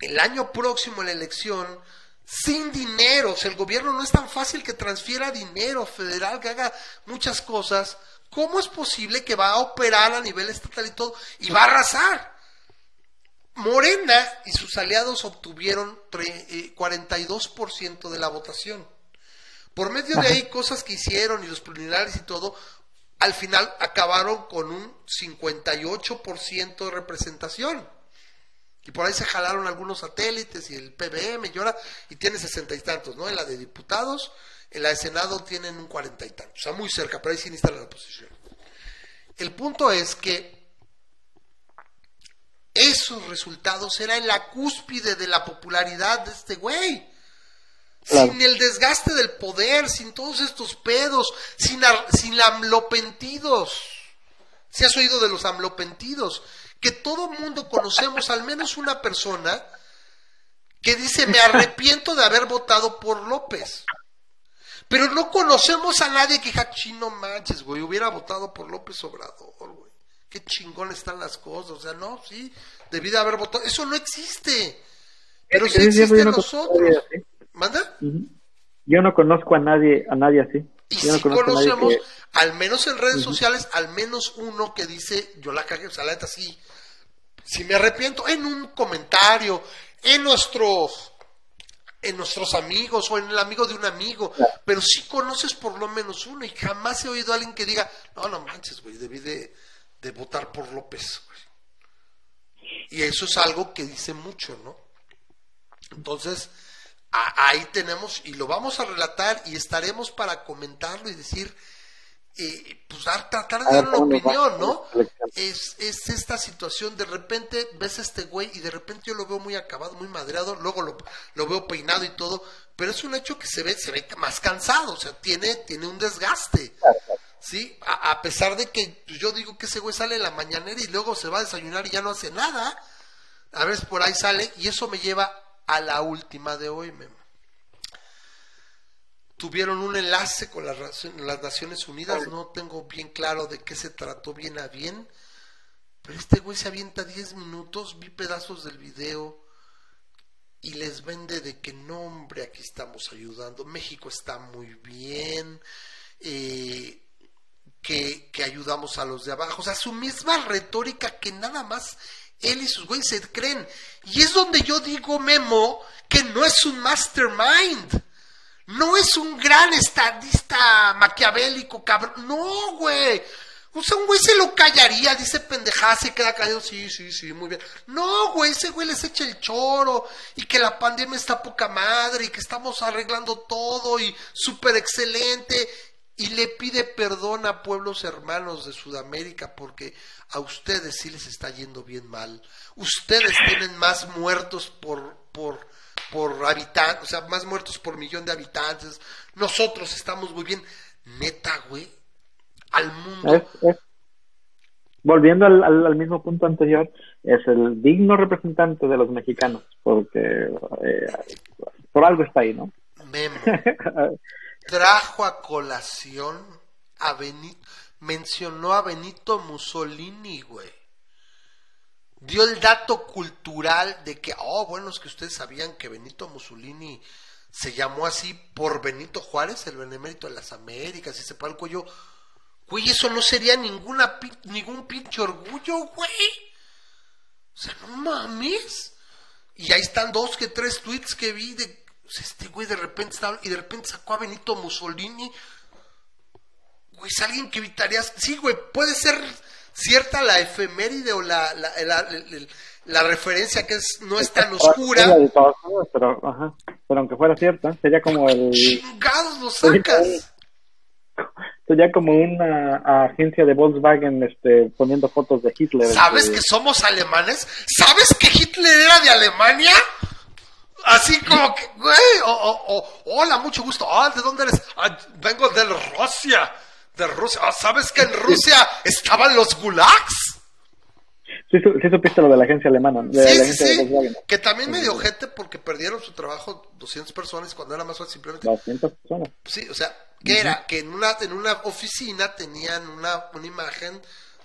el año próximo la elección, sin dinero, o sea, el gobierno no es tan fácil que transfiera dinero federal, que haga muchas cosas ¿Cómo es posible que va a operar a nivel estatal y todo y va a arrasar? Morena y sus aliados obtuvieron 42% eh, de la votación. Por medio de ahí, cosas que hicieron y los preliminares y todo, al final acabaron con un 58% de representación. Y por ahí se jalaron algunos satélites y el PBM y ahora, y tiene sesenta y tantos, ¿no? En la de diputados en la de Senado tienen un cuarenta y tanto, o sea, muy cerca, pero ahí sí instala la oposición. El punto es que esos resultados eran la cúspide de la popularidad de este güey. Sin el desgaste del poder, sin todos estos pedos, sin, sin amlopentidos. Si has oído de los amlopentidos, que todo mundo conocemos al menos una persona que dice me arrepiento de haber votado por López. Pero no conocemos a nadie que diga, chino manches, güey, hubiera votado por López Obrador, güey. Qué chingón están las cosas. O sea, no, sí, debí de haber votado. Eso no existe. Pero sí existe en nosotros. ¿Manda? Yo no conozco a nadie, a nadie así. Y si conocemos, al menos en redes sociales, al menos uno que dice, yo la cagué, o sea, la neta sí, si me arrepiento, en un comentario, en nuestros en nuestros amigos o en el amigo de un amigo, pero sí conoces por lo menos uno y jamás he oído a alguien que diga, no, no manches, güey, debí de, votar por López. Y eso es algo que dice mucho, ¿no? Entonces, ahí tenemos, y lo vamos a relatar y estaremos para comentarlo y decir, eh, pues dar, tratar de dar una opinión, ¿no? Es, es esta situación, de repente ves a este güey y de repente yo lo veo muy acabado, muy madreado, luego lo, lo veo peinado y todo, pero es un hecho que se ve, se ve más cansado, o sea, tiene, tiene un desgaste. ¿Sí? A, pesar de que yo digo que ese güey sale en la mañanera y luego se va a desayunar y ya no hace nada, a veces por ahí sale y eso me lleva a la última de hoy, tuvieron un enlace con las, las Naciones Unidas, no tengo bien claro de qué se trató bien a bien, pero este güey se avienta 10 minutos, vi pedazos del video y les vende de que no, hombre, aquí estamos ayudando, México está muy bien, eh, que, que ayudamos a los de abajo, o sea, su misma retórica que nada más él y sus güeyes se creen. Y es donde yo digo, Memo, que no es un mastermind no es un gran estadista maquiavélico, cabrón. No, güey. O sea, un güey se lo callaría, dice pendejada, se queda callado, sí, sí, sí, muy bien. No, güey, ese güey les echa el choro y que la pandemia está poca madre y que estamos arreglando todo y súper excelente. Y le pide perdón a pueblos hermanos de Sudamérica porque a ustedes sí les está yendo bien mal. Ustedes tienen más muertos por, por, por habitante, o sea, más muertos por millón de habitantes. Nosotros estamos muy bien. Neta, güey, al mundo. volviendo al, al, mismo punto anterior, es el digno representante de los mexicanos, porque eh, por algo está ahí, ¿no? Memo. trajo a colación a Benito, mencionó a Benito Mussolini, güey. Dio el dato cultural de que, oh, bueno, es que ustedes sabían que Benito Mussolini se llamó así por Benito Juárez, el benemérito de las Américas, y se paró el cuello. Güey, eso no sería ninguna, ningún pinche orgullo, güey. O sea, no mames. Y ahí están dos que tres tweets que vi de este güey de repente estaba, y de repente sacó a Benito Mussolini. Güey, es alguien que evitarías. Sí, güey, puede ser cierta la efeméride o la, la, la, referencia que es, no es tan oscura. Pero, ajá, pero aunque fuera cierta, sería como el. ¡Chingados lo sacas! Sería como una agencia de Volkswagen este, poniendo fotos de Hitler. ¿Sabes que somos alemanes? ¿Sabes que Hitler era de Alemania? Así como que, güey, hola, mucho gusto. Ah, ¿de dónde eres? Ah, vengo de Rusia. De Rusia. Ah, ¿Sabes que en Rusia estaban los gulags? Sí, sí supiste lo de la agencia alemana. De sí, sí, sí. Que también me dio gente porque perdieron su trabajo 200 personas cuando era más fácil simplemente... 200 personas. Sí, o sea, que era? Que en una, en una oficina tenían una, una imagen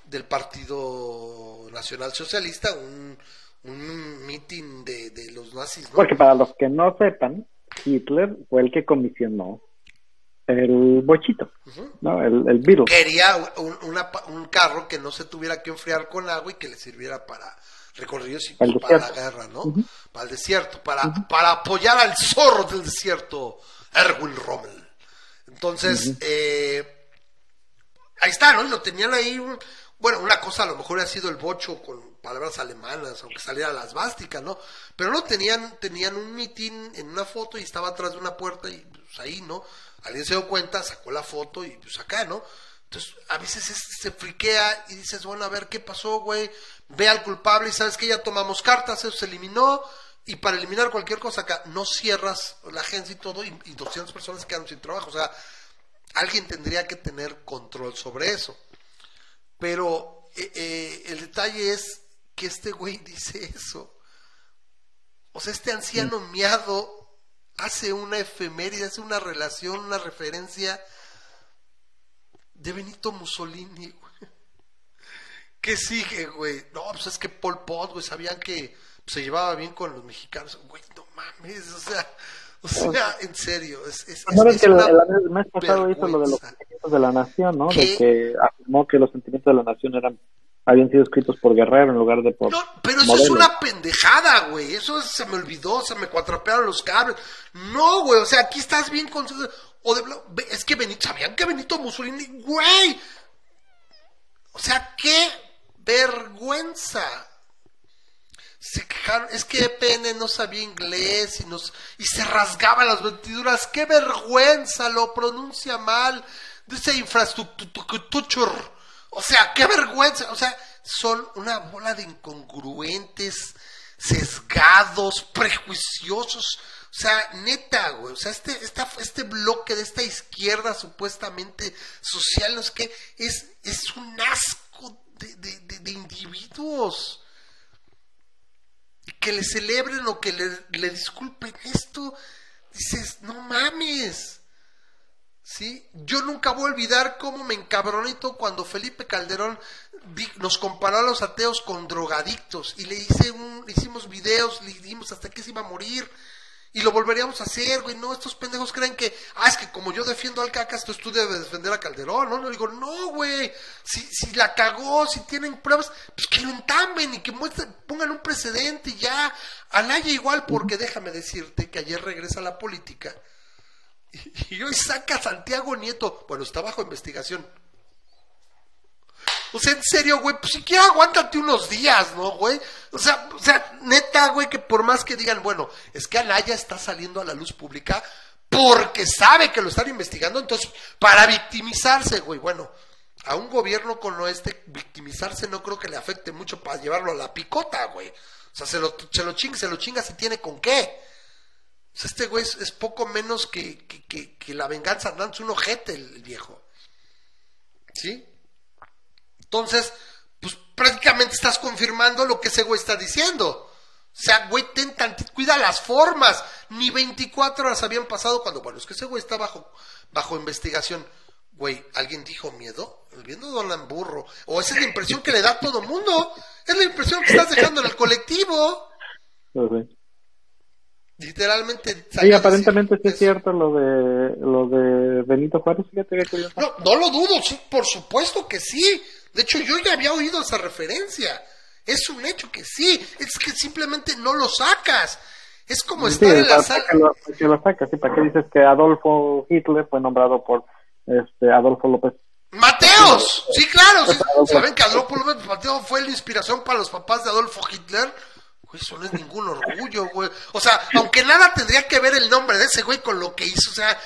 del Partido Nacional Socialista, un un meeting de, de los nazis. Porque para los que no sepan, Hitler fue el que comisionó el bochito, ¿no? El, el Beetle. Quería un, un, carro que no se tuviera que enfriar con agua y que le sirviera para recorridos y para, la guerra, ¿no? Para el desierto, para, para apoyar al zorro del desierto, Erwin Rommel. Entonces, eh, ahí está, ¿no? Lo tenían ahí, bueno, una cosa a lo mejor ha sido el bocho con palabras alemanas, aunque saliera las básicas, ¿no? Pero no tenían, tenían un mitin en una foto y estaba atrás de una puerta y pues ahí, ¿no? Alguien se dio cuenta, sacó la foto y pues acá, ¿no? Entonces, a veces se friquea y dices, bueno, a ver qué pasó, güey. Ve al culpable y sabes que ya tomamos cartas, eso se eliminó. Y para eliminar cualquier cosa acá, no cierras la agencia y todo, y, y 200 personas quedaron sin trabajo. O sea, alguien tendría que tener control sobre eso. Pero eh, eh, el detalle es que este güey dice eso. O sea, este anciano miado hace una efeméride, hace una relación, una referencia de Benito Mussolini, güey. ¿Qué sigue, güey? No, pues es que Pol Pot, güey, sabían que se llevaba bien con los mexicanos. Güey, no mames, o sea, o sea, en serio, es, es, no, es, que el, mes pasado hizo lo de los sentimientos de la nación, ¿no? De que afirmó que los sentimientos de la nación eran habían sido escritos por Guerrero en lugar de por. No, pero eso es una pendejada, güey. Eso se me olvidó, se me cuatrapearon los cables. No, güey, o sea, aquí estás bien con. O de... Es que Benito, ¿sabían que Benito Mussolini, güey? O sea, qué vergüenza. Se quejaron, es que EPN no sabía inglés y, nos, y se rasgaba las vestiduras. ¡Qué vergüenza! Lo pronuncia mal. Dice infraestructura o sea, qué vergüenza. O sea, son una bola de incongruentes, sesgados, prejuiciosos. O sea, neta, güey. O sea, este, esta, este bloque de esta izquierda supuestamente social, no es que es, es un asco de, de, de, individuos. Que le celebren o que le, le disculpen esto. Dices, no mames. ¿Sí? Yo nunca voy a olvidar cómo me encabronito cuando Felipe Calderón nos comparó a los ateos con drogadictos y le hice un, hicimos videos, le dimos hasta que se iba a morir y lo volveríamos a hacer, güey, no, estos pendejos creen que, ah, es que como yo defiendo al cacas, tú debes defender a Calderón, ¿no? No digo, no, güey, si, si la cagó, si tienen pruebas, pues que lo entamben y que muestren, pongan un precedente y ya, Alaya igual, porque déjame decirte que ayer regresa a la política y hoy saca Santiago Nieto. Bueno, está bajo investigación. O sea, en serio, güey, pues siquiera aguántate unos días, ¿no, güey? O sea, o sea, neta, güey, que por más que digan, bueno, es que Alaya está saliendo a la luz pública porque sabe que lo están investigando, entonces, para victimizarse, güey, bueno, a un gobierno con este, victimizarse no creo que le afecte mucho para llevarlo a la picota, güey. O sea, se lo, se lo chinga, se lo chinga si tiene con qué. Sea, este güey es, poco menos que, que, que, la venganza dándose un ojete, el, viejo. ¿Sí? Entonces, pues prácticamente estás confirmando lo que ese güey está diciendo. O sea, güey, ten cuida las formas. Ni 24 horas habían pasado cuando, bueno, es que ese güey está bajo, bajo investigación. Güey, ¿alguien dijo miedo? Viendo Dolan burro. O esa es la impresión que le da a todo mundo. Es la impresión que estás dejando en el colectivo. Literalmente. Sí, aparentemente sí es cierto lo de lo de Benito Juárez. Fíjate que No, no lo dudo, por supuesto que sí. De hecho, yo ya había oído esa referencia. Es un hecho que sí. Es que simplemente no lo sacas. Es como estar en la sala. Que lo, que lo sacas, ¿sí? ¿Para qué dices que Adolfo Hitler fue nombrado por este Adolfo López Mateos, sí, claro. ¿Saben que Adolfo López Mateo fue la inspiración para los papás de Adolfo Hitler? Güey, eso no es ningún orgullo, güey. O sea, aunque nada tendría que ver el nombre de ese güey con lo que hizo, o sea,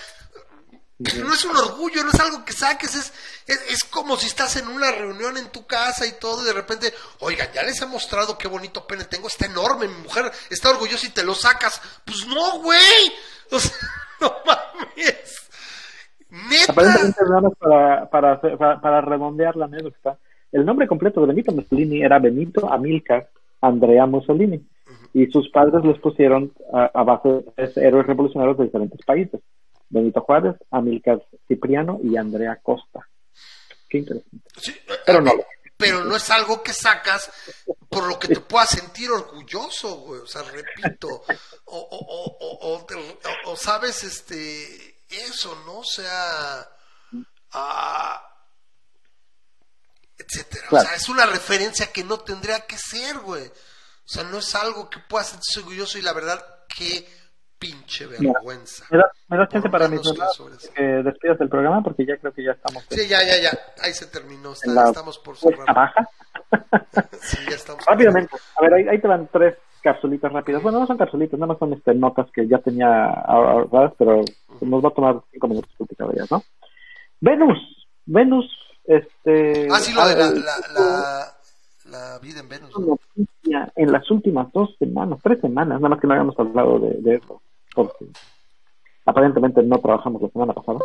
no es un orgullo, no es algo que saques, es, es, como si estás en una reunión en tu casa y todo, y de repente, oigan, ya les he mostrado qué bonito pene tengo, está enorme, mi mujer está orgullosa y te lo sacas. Pues no, güey. O sea, no mames. Aparentemente, para, para, para, redondear la anécdota, el nombre completo de Benito Mussolini era Benito Amilcar Andrea Mussolini. Y sus padres les pusieron a, base de héroes revolucionarios de diferentes países. Benito Juárez, Amilcar Cipriano y Andrea Costa. Qué interesante. pero no pero no es algo que sacas por lo que te puedas sentir orgulloso, güey. O sea, repito, o, o, o, o, sabes, este, eso, ¿no? O sea, ah, etcétera. O sea, es una referencia que no tendría que ser, güey. O sea, no es algo que pueda sentirse orgulloso y la verdad, qué pinche vergüenza. me da chance para mis que despidas del programa porque ya creo que ya estamos. Sí, ya, ya, ya. Ahí se terminó. estamos por cerrar. baja. sí, ya estamos. Rápidamente. A ver, ahí, ahí te van tres capsulitas rápidas. Bueno, no son capsulitas, nada más son este, notas que ya tenía ahorradas, pero nos va a tomar cinco minutos cada día, ¿no? Venus, Venus, este... Ah, sí, lo de la, la, vida en Venus. En las últimas dos semanas, tres semanas, nada más que no habíamos hablado de, eso, porque aparentemente no trabajamos la semana pasada,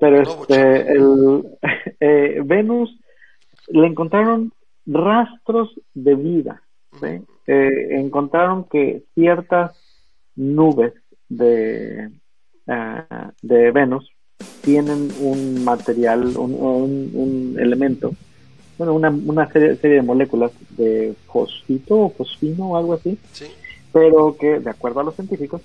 pero este, el, eh, Venus le encontraron rastros de vida, ¿sí? Eh, encontraron que ciertas nubes de, eh, de Venus tienen un material, un, un, elemento, bueno, una, una serie, de moléculas de fosfito o fosfino o algo así, pero que, de acuerdo a los científicos,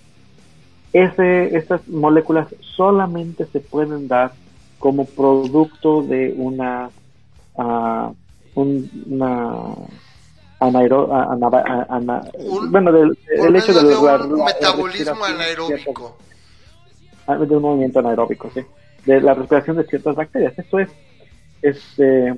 ese, estas moléculas solamente se pueden dar como producto de una, uh, una anaero, bueno, del, el hecho de, un metabolismo anaeróbico. Ah, de un movimiento anaeróbico, sí. De la respiración de ciertas bacterias. Esto es, este,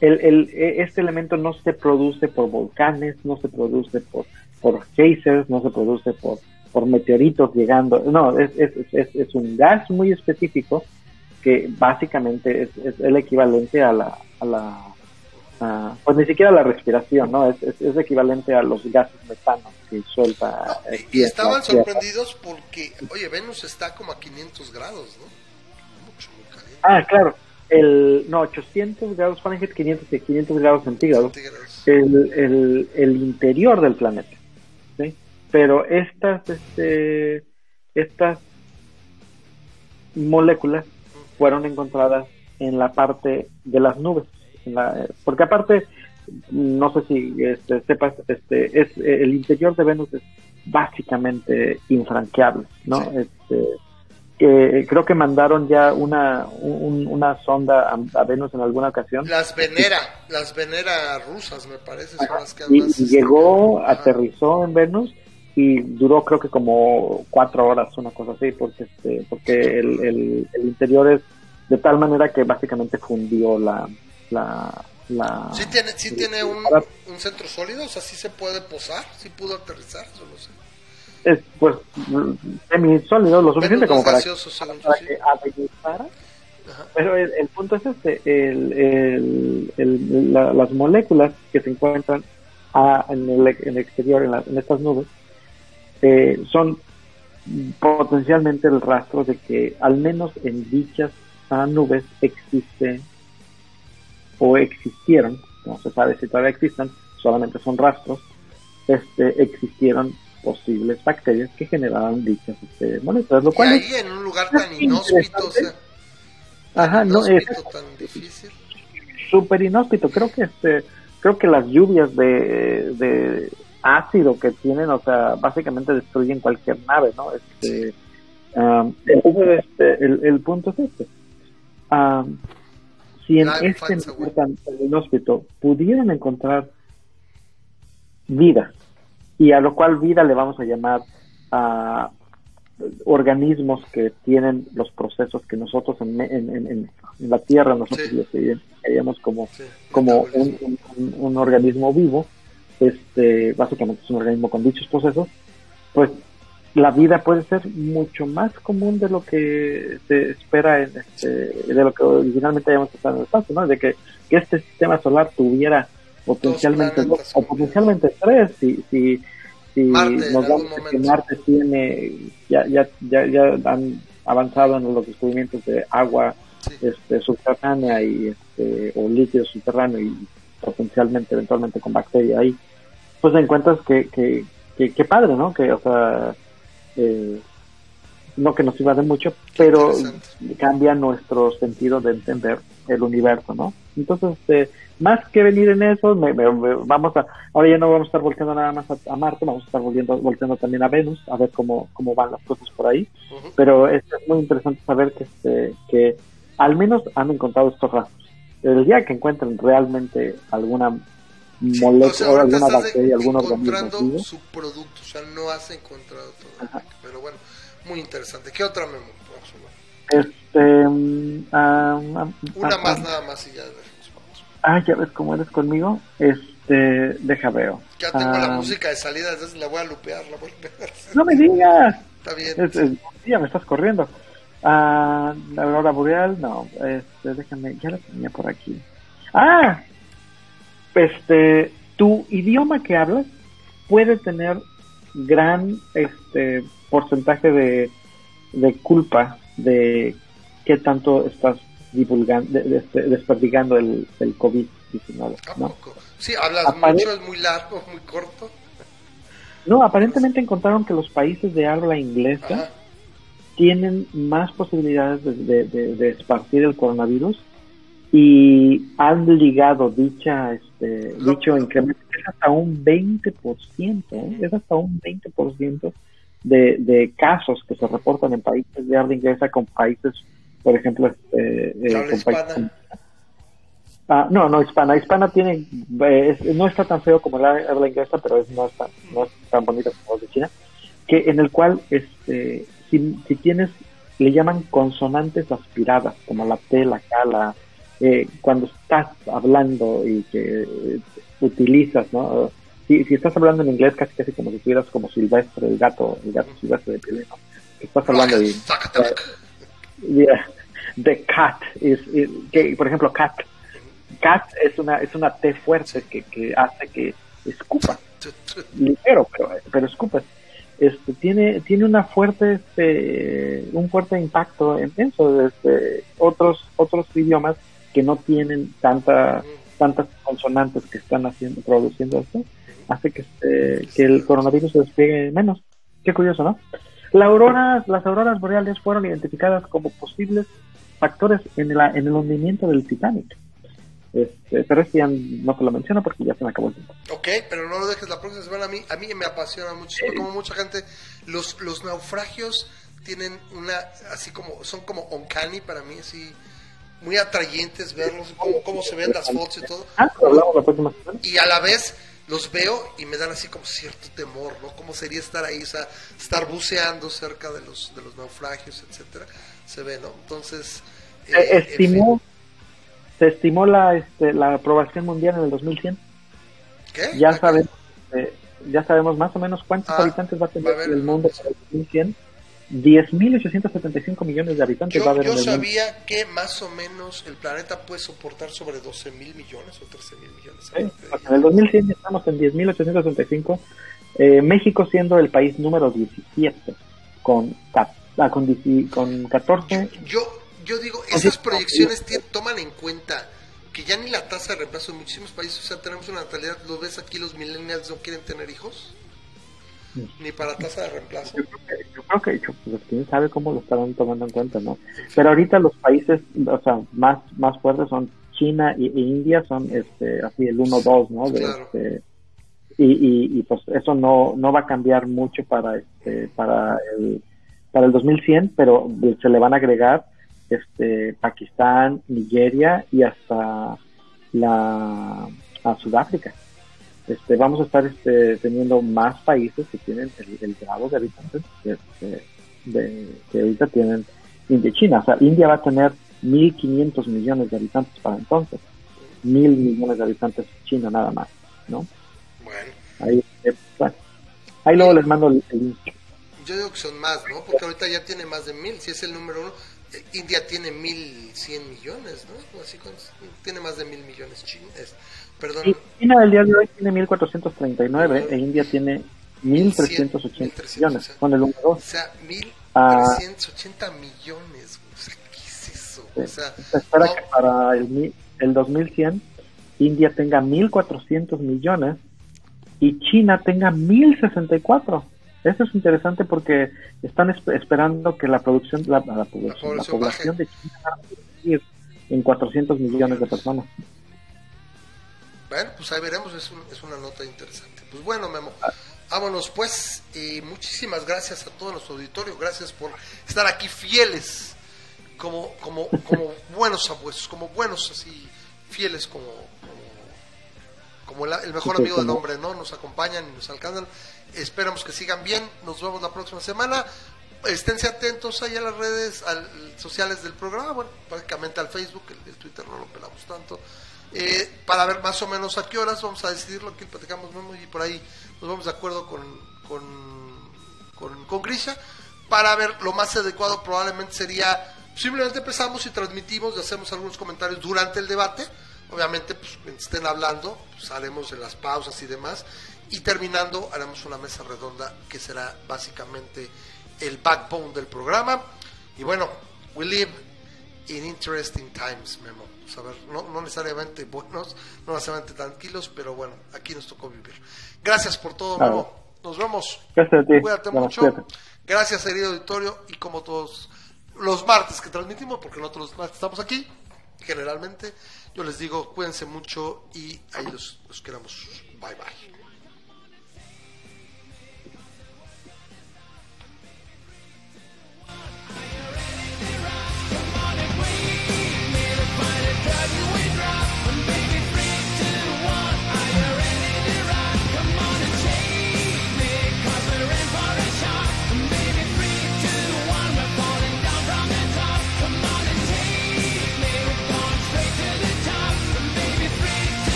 el, el, e, este elemento no se produce por volcanes, no se produce por, por geysers, no se produce por, por meteoritos llegando. No, es, es, es, es un gas muy específico que básicamente es, es el equivalente a la, a la Ah, pues ni siquiera la respiración, ¿no? Es, es, equivalente a los gases metanos que suelta. y estaban sorprendidos porque, oye, Venus está como a 500 grados, ¿no? Mucho, muy caliente. Ah, claro. El, no, 800 grados Fahrenheit, 500, 500 grados centígrados. El, el, el interior del planeta. ¿sí? Pero estas, este, estas moléculas fueron encontradas en la parte de las nubes porque aparte, no sé si este, sepas, este, es el interior de Venus es básicamente infranqueable, ¿no? Este, creo que mandaron ya una, una sonda a, Venus en alguna ocasión. Las Venera, las Venera rusas, me parece. y, llegó, aterrizó en Venus y duró creo que como cuatro horas, una cosa así, porque, este, porque el, el, el interior es de tal manera que básicamente fundió la, la... la ¿Sí tiene, sí tiene un, un, centro sólido? O sea, ¿sí se puede posar? ¿Sí pudo aterrizar? Eso lo sé. es pues semisólido, lo suficiente como para, que aterrizara. Pero el, punto es este, el, el, las moléculas que se encuentran en, el, en, el, exterior, en, en estas nubes, eh, son potencialmente el rastro de que al menos en dichas nubes existen o existieron, no se sabe si todavía existan, solamente son rastros, este, existieron posibles bacterias que generaban dichas este, moléculas. Lo cual y ahí en un lugar tan inhóspito, Ajá, no es tan difícil. Súper inhóspito. Creo que este, creo que las lluvias de, de ácido que tienen, o sea, básicamente destruyen cualquier nave, ¿no? Este, um, entonces, este, el, el, punto es este. Um, si en este lugar tan, inhóspito pudieran encontrar vida, y a lo cual vida le vamos a llamar a organismos que tienen los procesos que nosotros en, en, la Tierra nosotros identificaríamos como, como un, un, organismo vivo, este básicamente es un organismo con dichos procesos, pues la vida puede ser mucho más común de lo que se espera en este, de lo que originalmente habíamos pensado en el espacio, ¿no? De que, que este sistema solar tuviera potencialmente dos, o potencialmente tres si, si, si nos damos que Marte tiene ya, ya, ya, ya han avanzado en los descubrimientos de agua este, subterránea y este, o líquido subterráneo y potencialmente eventualmente con bacteria ahí pues encuentras que que, que, que padre no que o sea eh, no que nos de mucho, pero cambia nuestro sentido de entender el universo, ¿no? Entonces, este, más que venir en eso, vamos a, ahora ya no vamos a estar volteando nada más a, Marte, vamos a estar volviendo, volteando también a Venus, a ver cómo, cómo van las cosas por ahí. Pero es, muy interesante saber que, este, que al menos han encontrado estos rastros. El día que encuentren realmente alguna molécula, o alguna bacteria, algún organismo. su producto, o sea, no has encontrado todo. Pero bueno, muy interesante. ¿Qué otra memo? Este, um, Una más nada más y ya Ah, ya ves cómo eres conmigo. Este, deja veo. Ya tengo la música de salida, entonces la voy a lupear, la voy a No me digas. Está bien. Es, ya me estás corriendo. Ah, la aurora boreal, no. Este, déjame, ya la tenía por aquí. Ah, este, tu idioma que hablas puede tener gran este porcentaje de, de culpa de qué tanto estás divulgando, este, desperdigando el, el COVID-19. ¿no? Sí, hablas mucho, es muy largo, muy corto. No, aparentemente encontraron que los países de habla inglesa tienen más posibilidades de, de, de, esparcir el coronavirus y han ligado dicha este, dicho incremento es hasta un 20%, ¿eh? es hasta un 20% de, de casos que se reportan en países de habla inglesa con países, por ejemplo, este, eh, con ah, no, no, hispana. Hispana tiene, no está tan feo como la habla inglesa, pero es, no, es tan, no es tan bonita como la de China, que en el cual, este, si, si tienes, le llaman consonantes aspiradas, como la T, la K, la eh, cuando estás hablando y que eh, utilizas, ¿no? Si, si estás hablando en inglés casi casi como si estuvieras como Silvestre, el gato, el gato Silvestre de ¿no? estás hablando. Yeah, the cat is, que, por ejemplo, cat. Cat es una, es una T fuerte que, que hace que escupa. Ligero, pero, pero escupa. Este, tiene, tiene una fuerte, este, un fuerte impacto en eso. Este, otros, otros idiomas que no tienen tanta, tantas consonantes que están haciendo, produciendo esto, hace que, este, que el coronavirus se despliegue menos. Qué curioso, ¿no? La aurora, las auroras boreales fueron identificadas como posibles factores en, el en el hundimiento del Titanic. Este, pero este ya no te lo menciono porque ya se me acabó el tiempo. Ok, pero no lo dejes la próxima semana. A mí, a mí me apasiona muchísimo, como mucha gente, los, los naufragios tienen una, así como, son como uncanny para mí, así muy atrayentes verlos, cómo, cómo se ven las fotos y todo. Y a la vez los veo y me dan así como cierto temor, ¿no? ¿Cómo sería estar ahí, o sea, estar buceando cerca de los, de los naufragios, etcétera? Se ve, ¿no? Entonces... Eh, estimó, se estimó la, este, la aprobación mundial en el 2100. ¿Qué? Ya sabes, eh, ya sabemos más o menos cuántos ah, habitantes va a tener el mundo para el 2100. 10.875 millones de habitantes yo, va a haber yo sabía que más o menos el planeta puede soportar sobre 12 mil millones o 13 mil millones. en el 2100 estamos en 10.875. Eh, México siendo el país número 17 con, ah, con, con 14. Yo, yo, digo, esas proyecciones toman en cuenta que ya ni la tasa de reemplazo en muchísimos países, o sea, tenemos una natalidad, lo ves aquí, los millennials no quieren tener hijos, ni para tasa de reemplazo. Yo creo que, yo pues, quién sabe cómo lo estarán tomando en cuenta, ¿no? Pero ahorita los países, o sea, más, más fuertes son China e, India, son este, así el 1-2, ¿no? Este, y, y, pues eso no, no va a cambiar mucho para, este, para el, para el 2100, pero se le van a agregar este, Pakistán, Nigeria y hasta la a Sudáfrica. Este, vamos a estar este, teniendo más países que tienen el, grado de habitantes este, de, que ahorita tienen India y China. O sea, India va a tener 1.500 millones de habitantes para entonces. Mil millones de habitantes China nada más, ¿no? Bueno. Ahí, eh, ahí luego les mando el, link. Yo digo que son más, ¿no? Porque ahorita ya tiene más de mil, si es el número uno. India tiene 1.100 millones, ¿no? Así tiene más de mil millones chinos. Perdón. China el día de hoy tiene 1.439 e India tiene 1.380 millones. Con el número 2. O sea, 1.380 ah. millones. O sea, ¿qué es eso? O sea, se espera que para el, el 2100 India tenga 1.400 millones y China tenga 1.064. Eso es interesante porque están esperando que la producción, la, población, de China va a en 400 millones de personas. Bueno, pues ahí veremos, es, es una nota interesante. Pues bueno, Memo, vámonos pues, y muchísimas gracias a todo nuestro auditorio, gracias por estar aquí fieles, como, como, como buenos abuelos, como buenos así, fieles como, como, el, mejor amigo del hombre, ¿no? Nos acompañan y nos alcanzan. Esperamos que sigan bien. Nos vemos la próxima semana. Esténse atentos ahí a las redes sociales del programa. Bueno, prácticamente al Facebook, el, Twitter no lo pelamos tanto. Eh, para ver más o menos a qué horas vamos a decidirlo. Aquí platicamos y por ahí nos vamos de acuerdo con, con, Grisha. Para ver lo más adecuado, probablemente sería simplemente empezamos y transmitimos y hacemos algunos comentarios durante el debate. Obviamente, pues, estén hablando, pues haremos las pausas y demás. Y terminando, haremos una mesa redonda que será básicamente el backbone del programa. Y bueno, we live in interesting times, Memo. Pues, no, no necesariamente buenos, no necesariamente tranquilos, pero bueno, aquí nos tocó vivir. Gracias por todo, Nos vemos. Gracias a. Cuídate mucho. Gracias. gracias, querido auditorio, y como todos los martes que transmitimos, porque nosotros los martes estamos aquí, generalmente, yo les digo, cuídense mucho y ahí los, los queramos. Bye bye.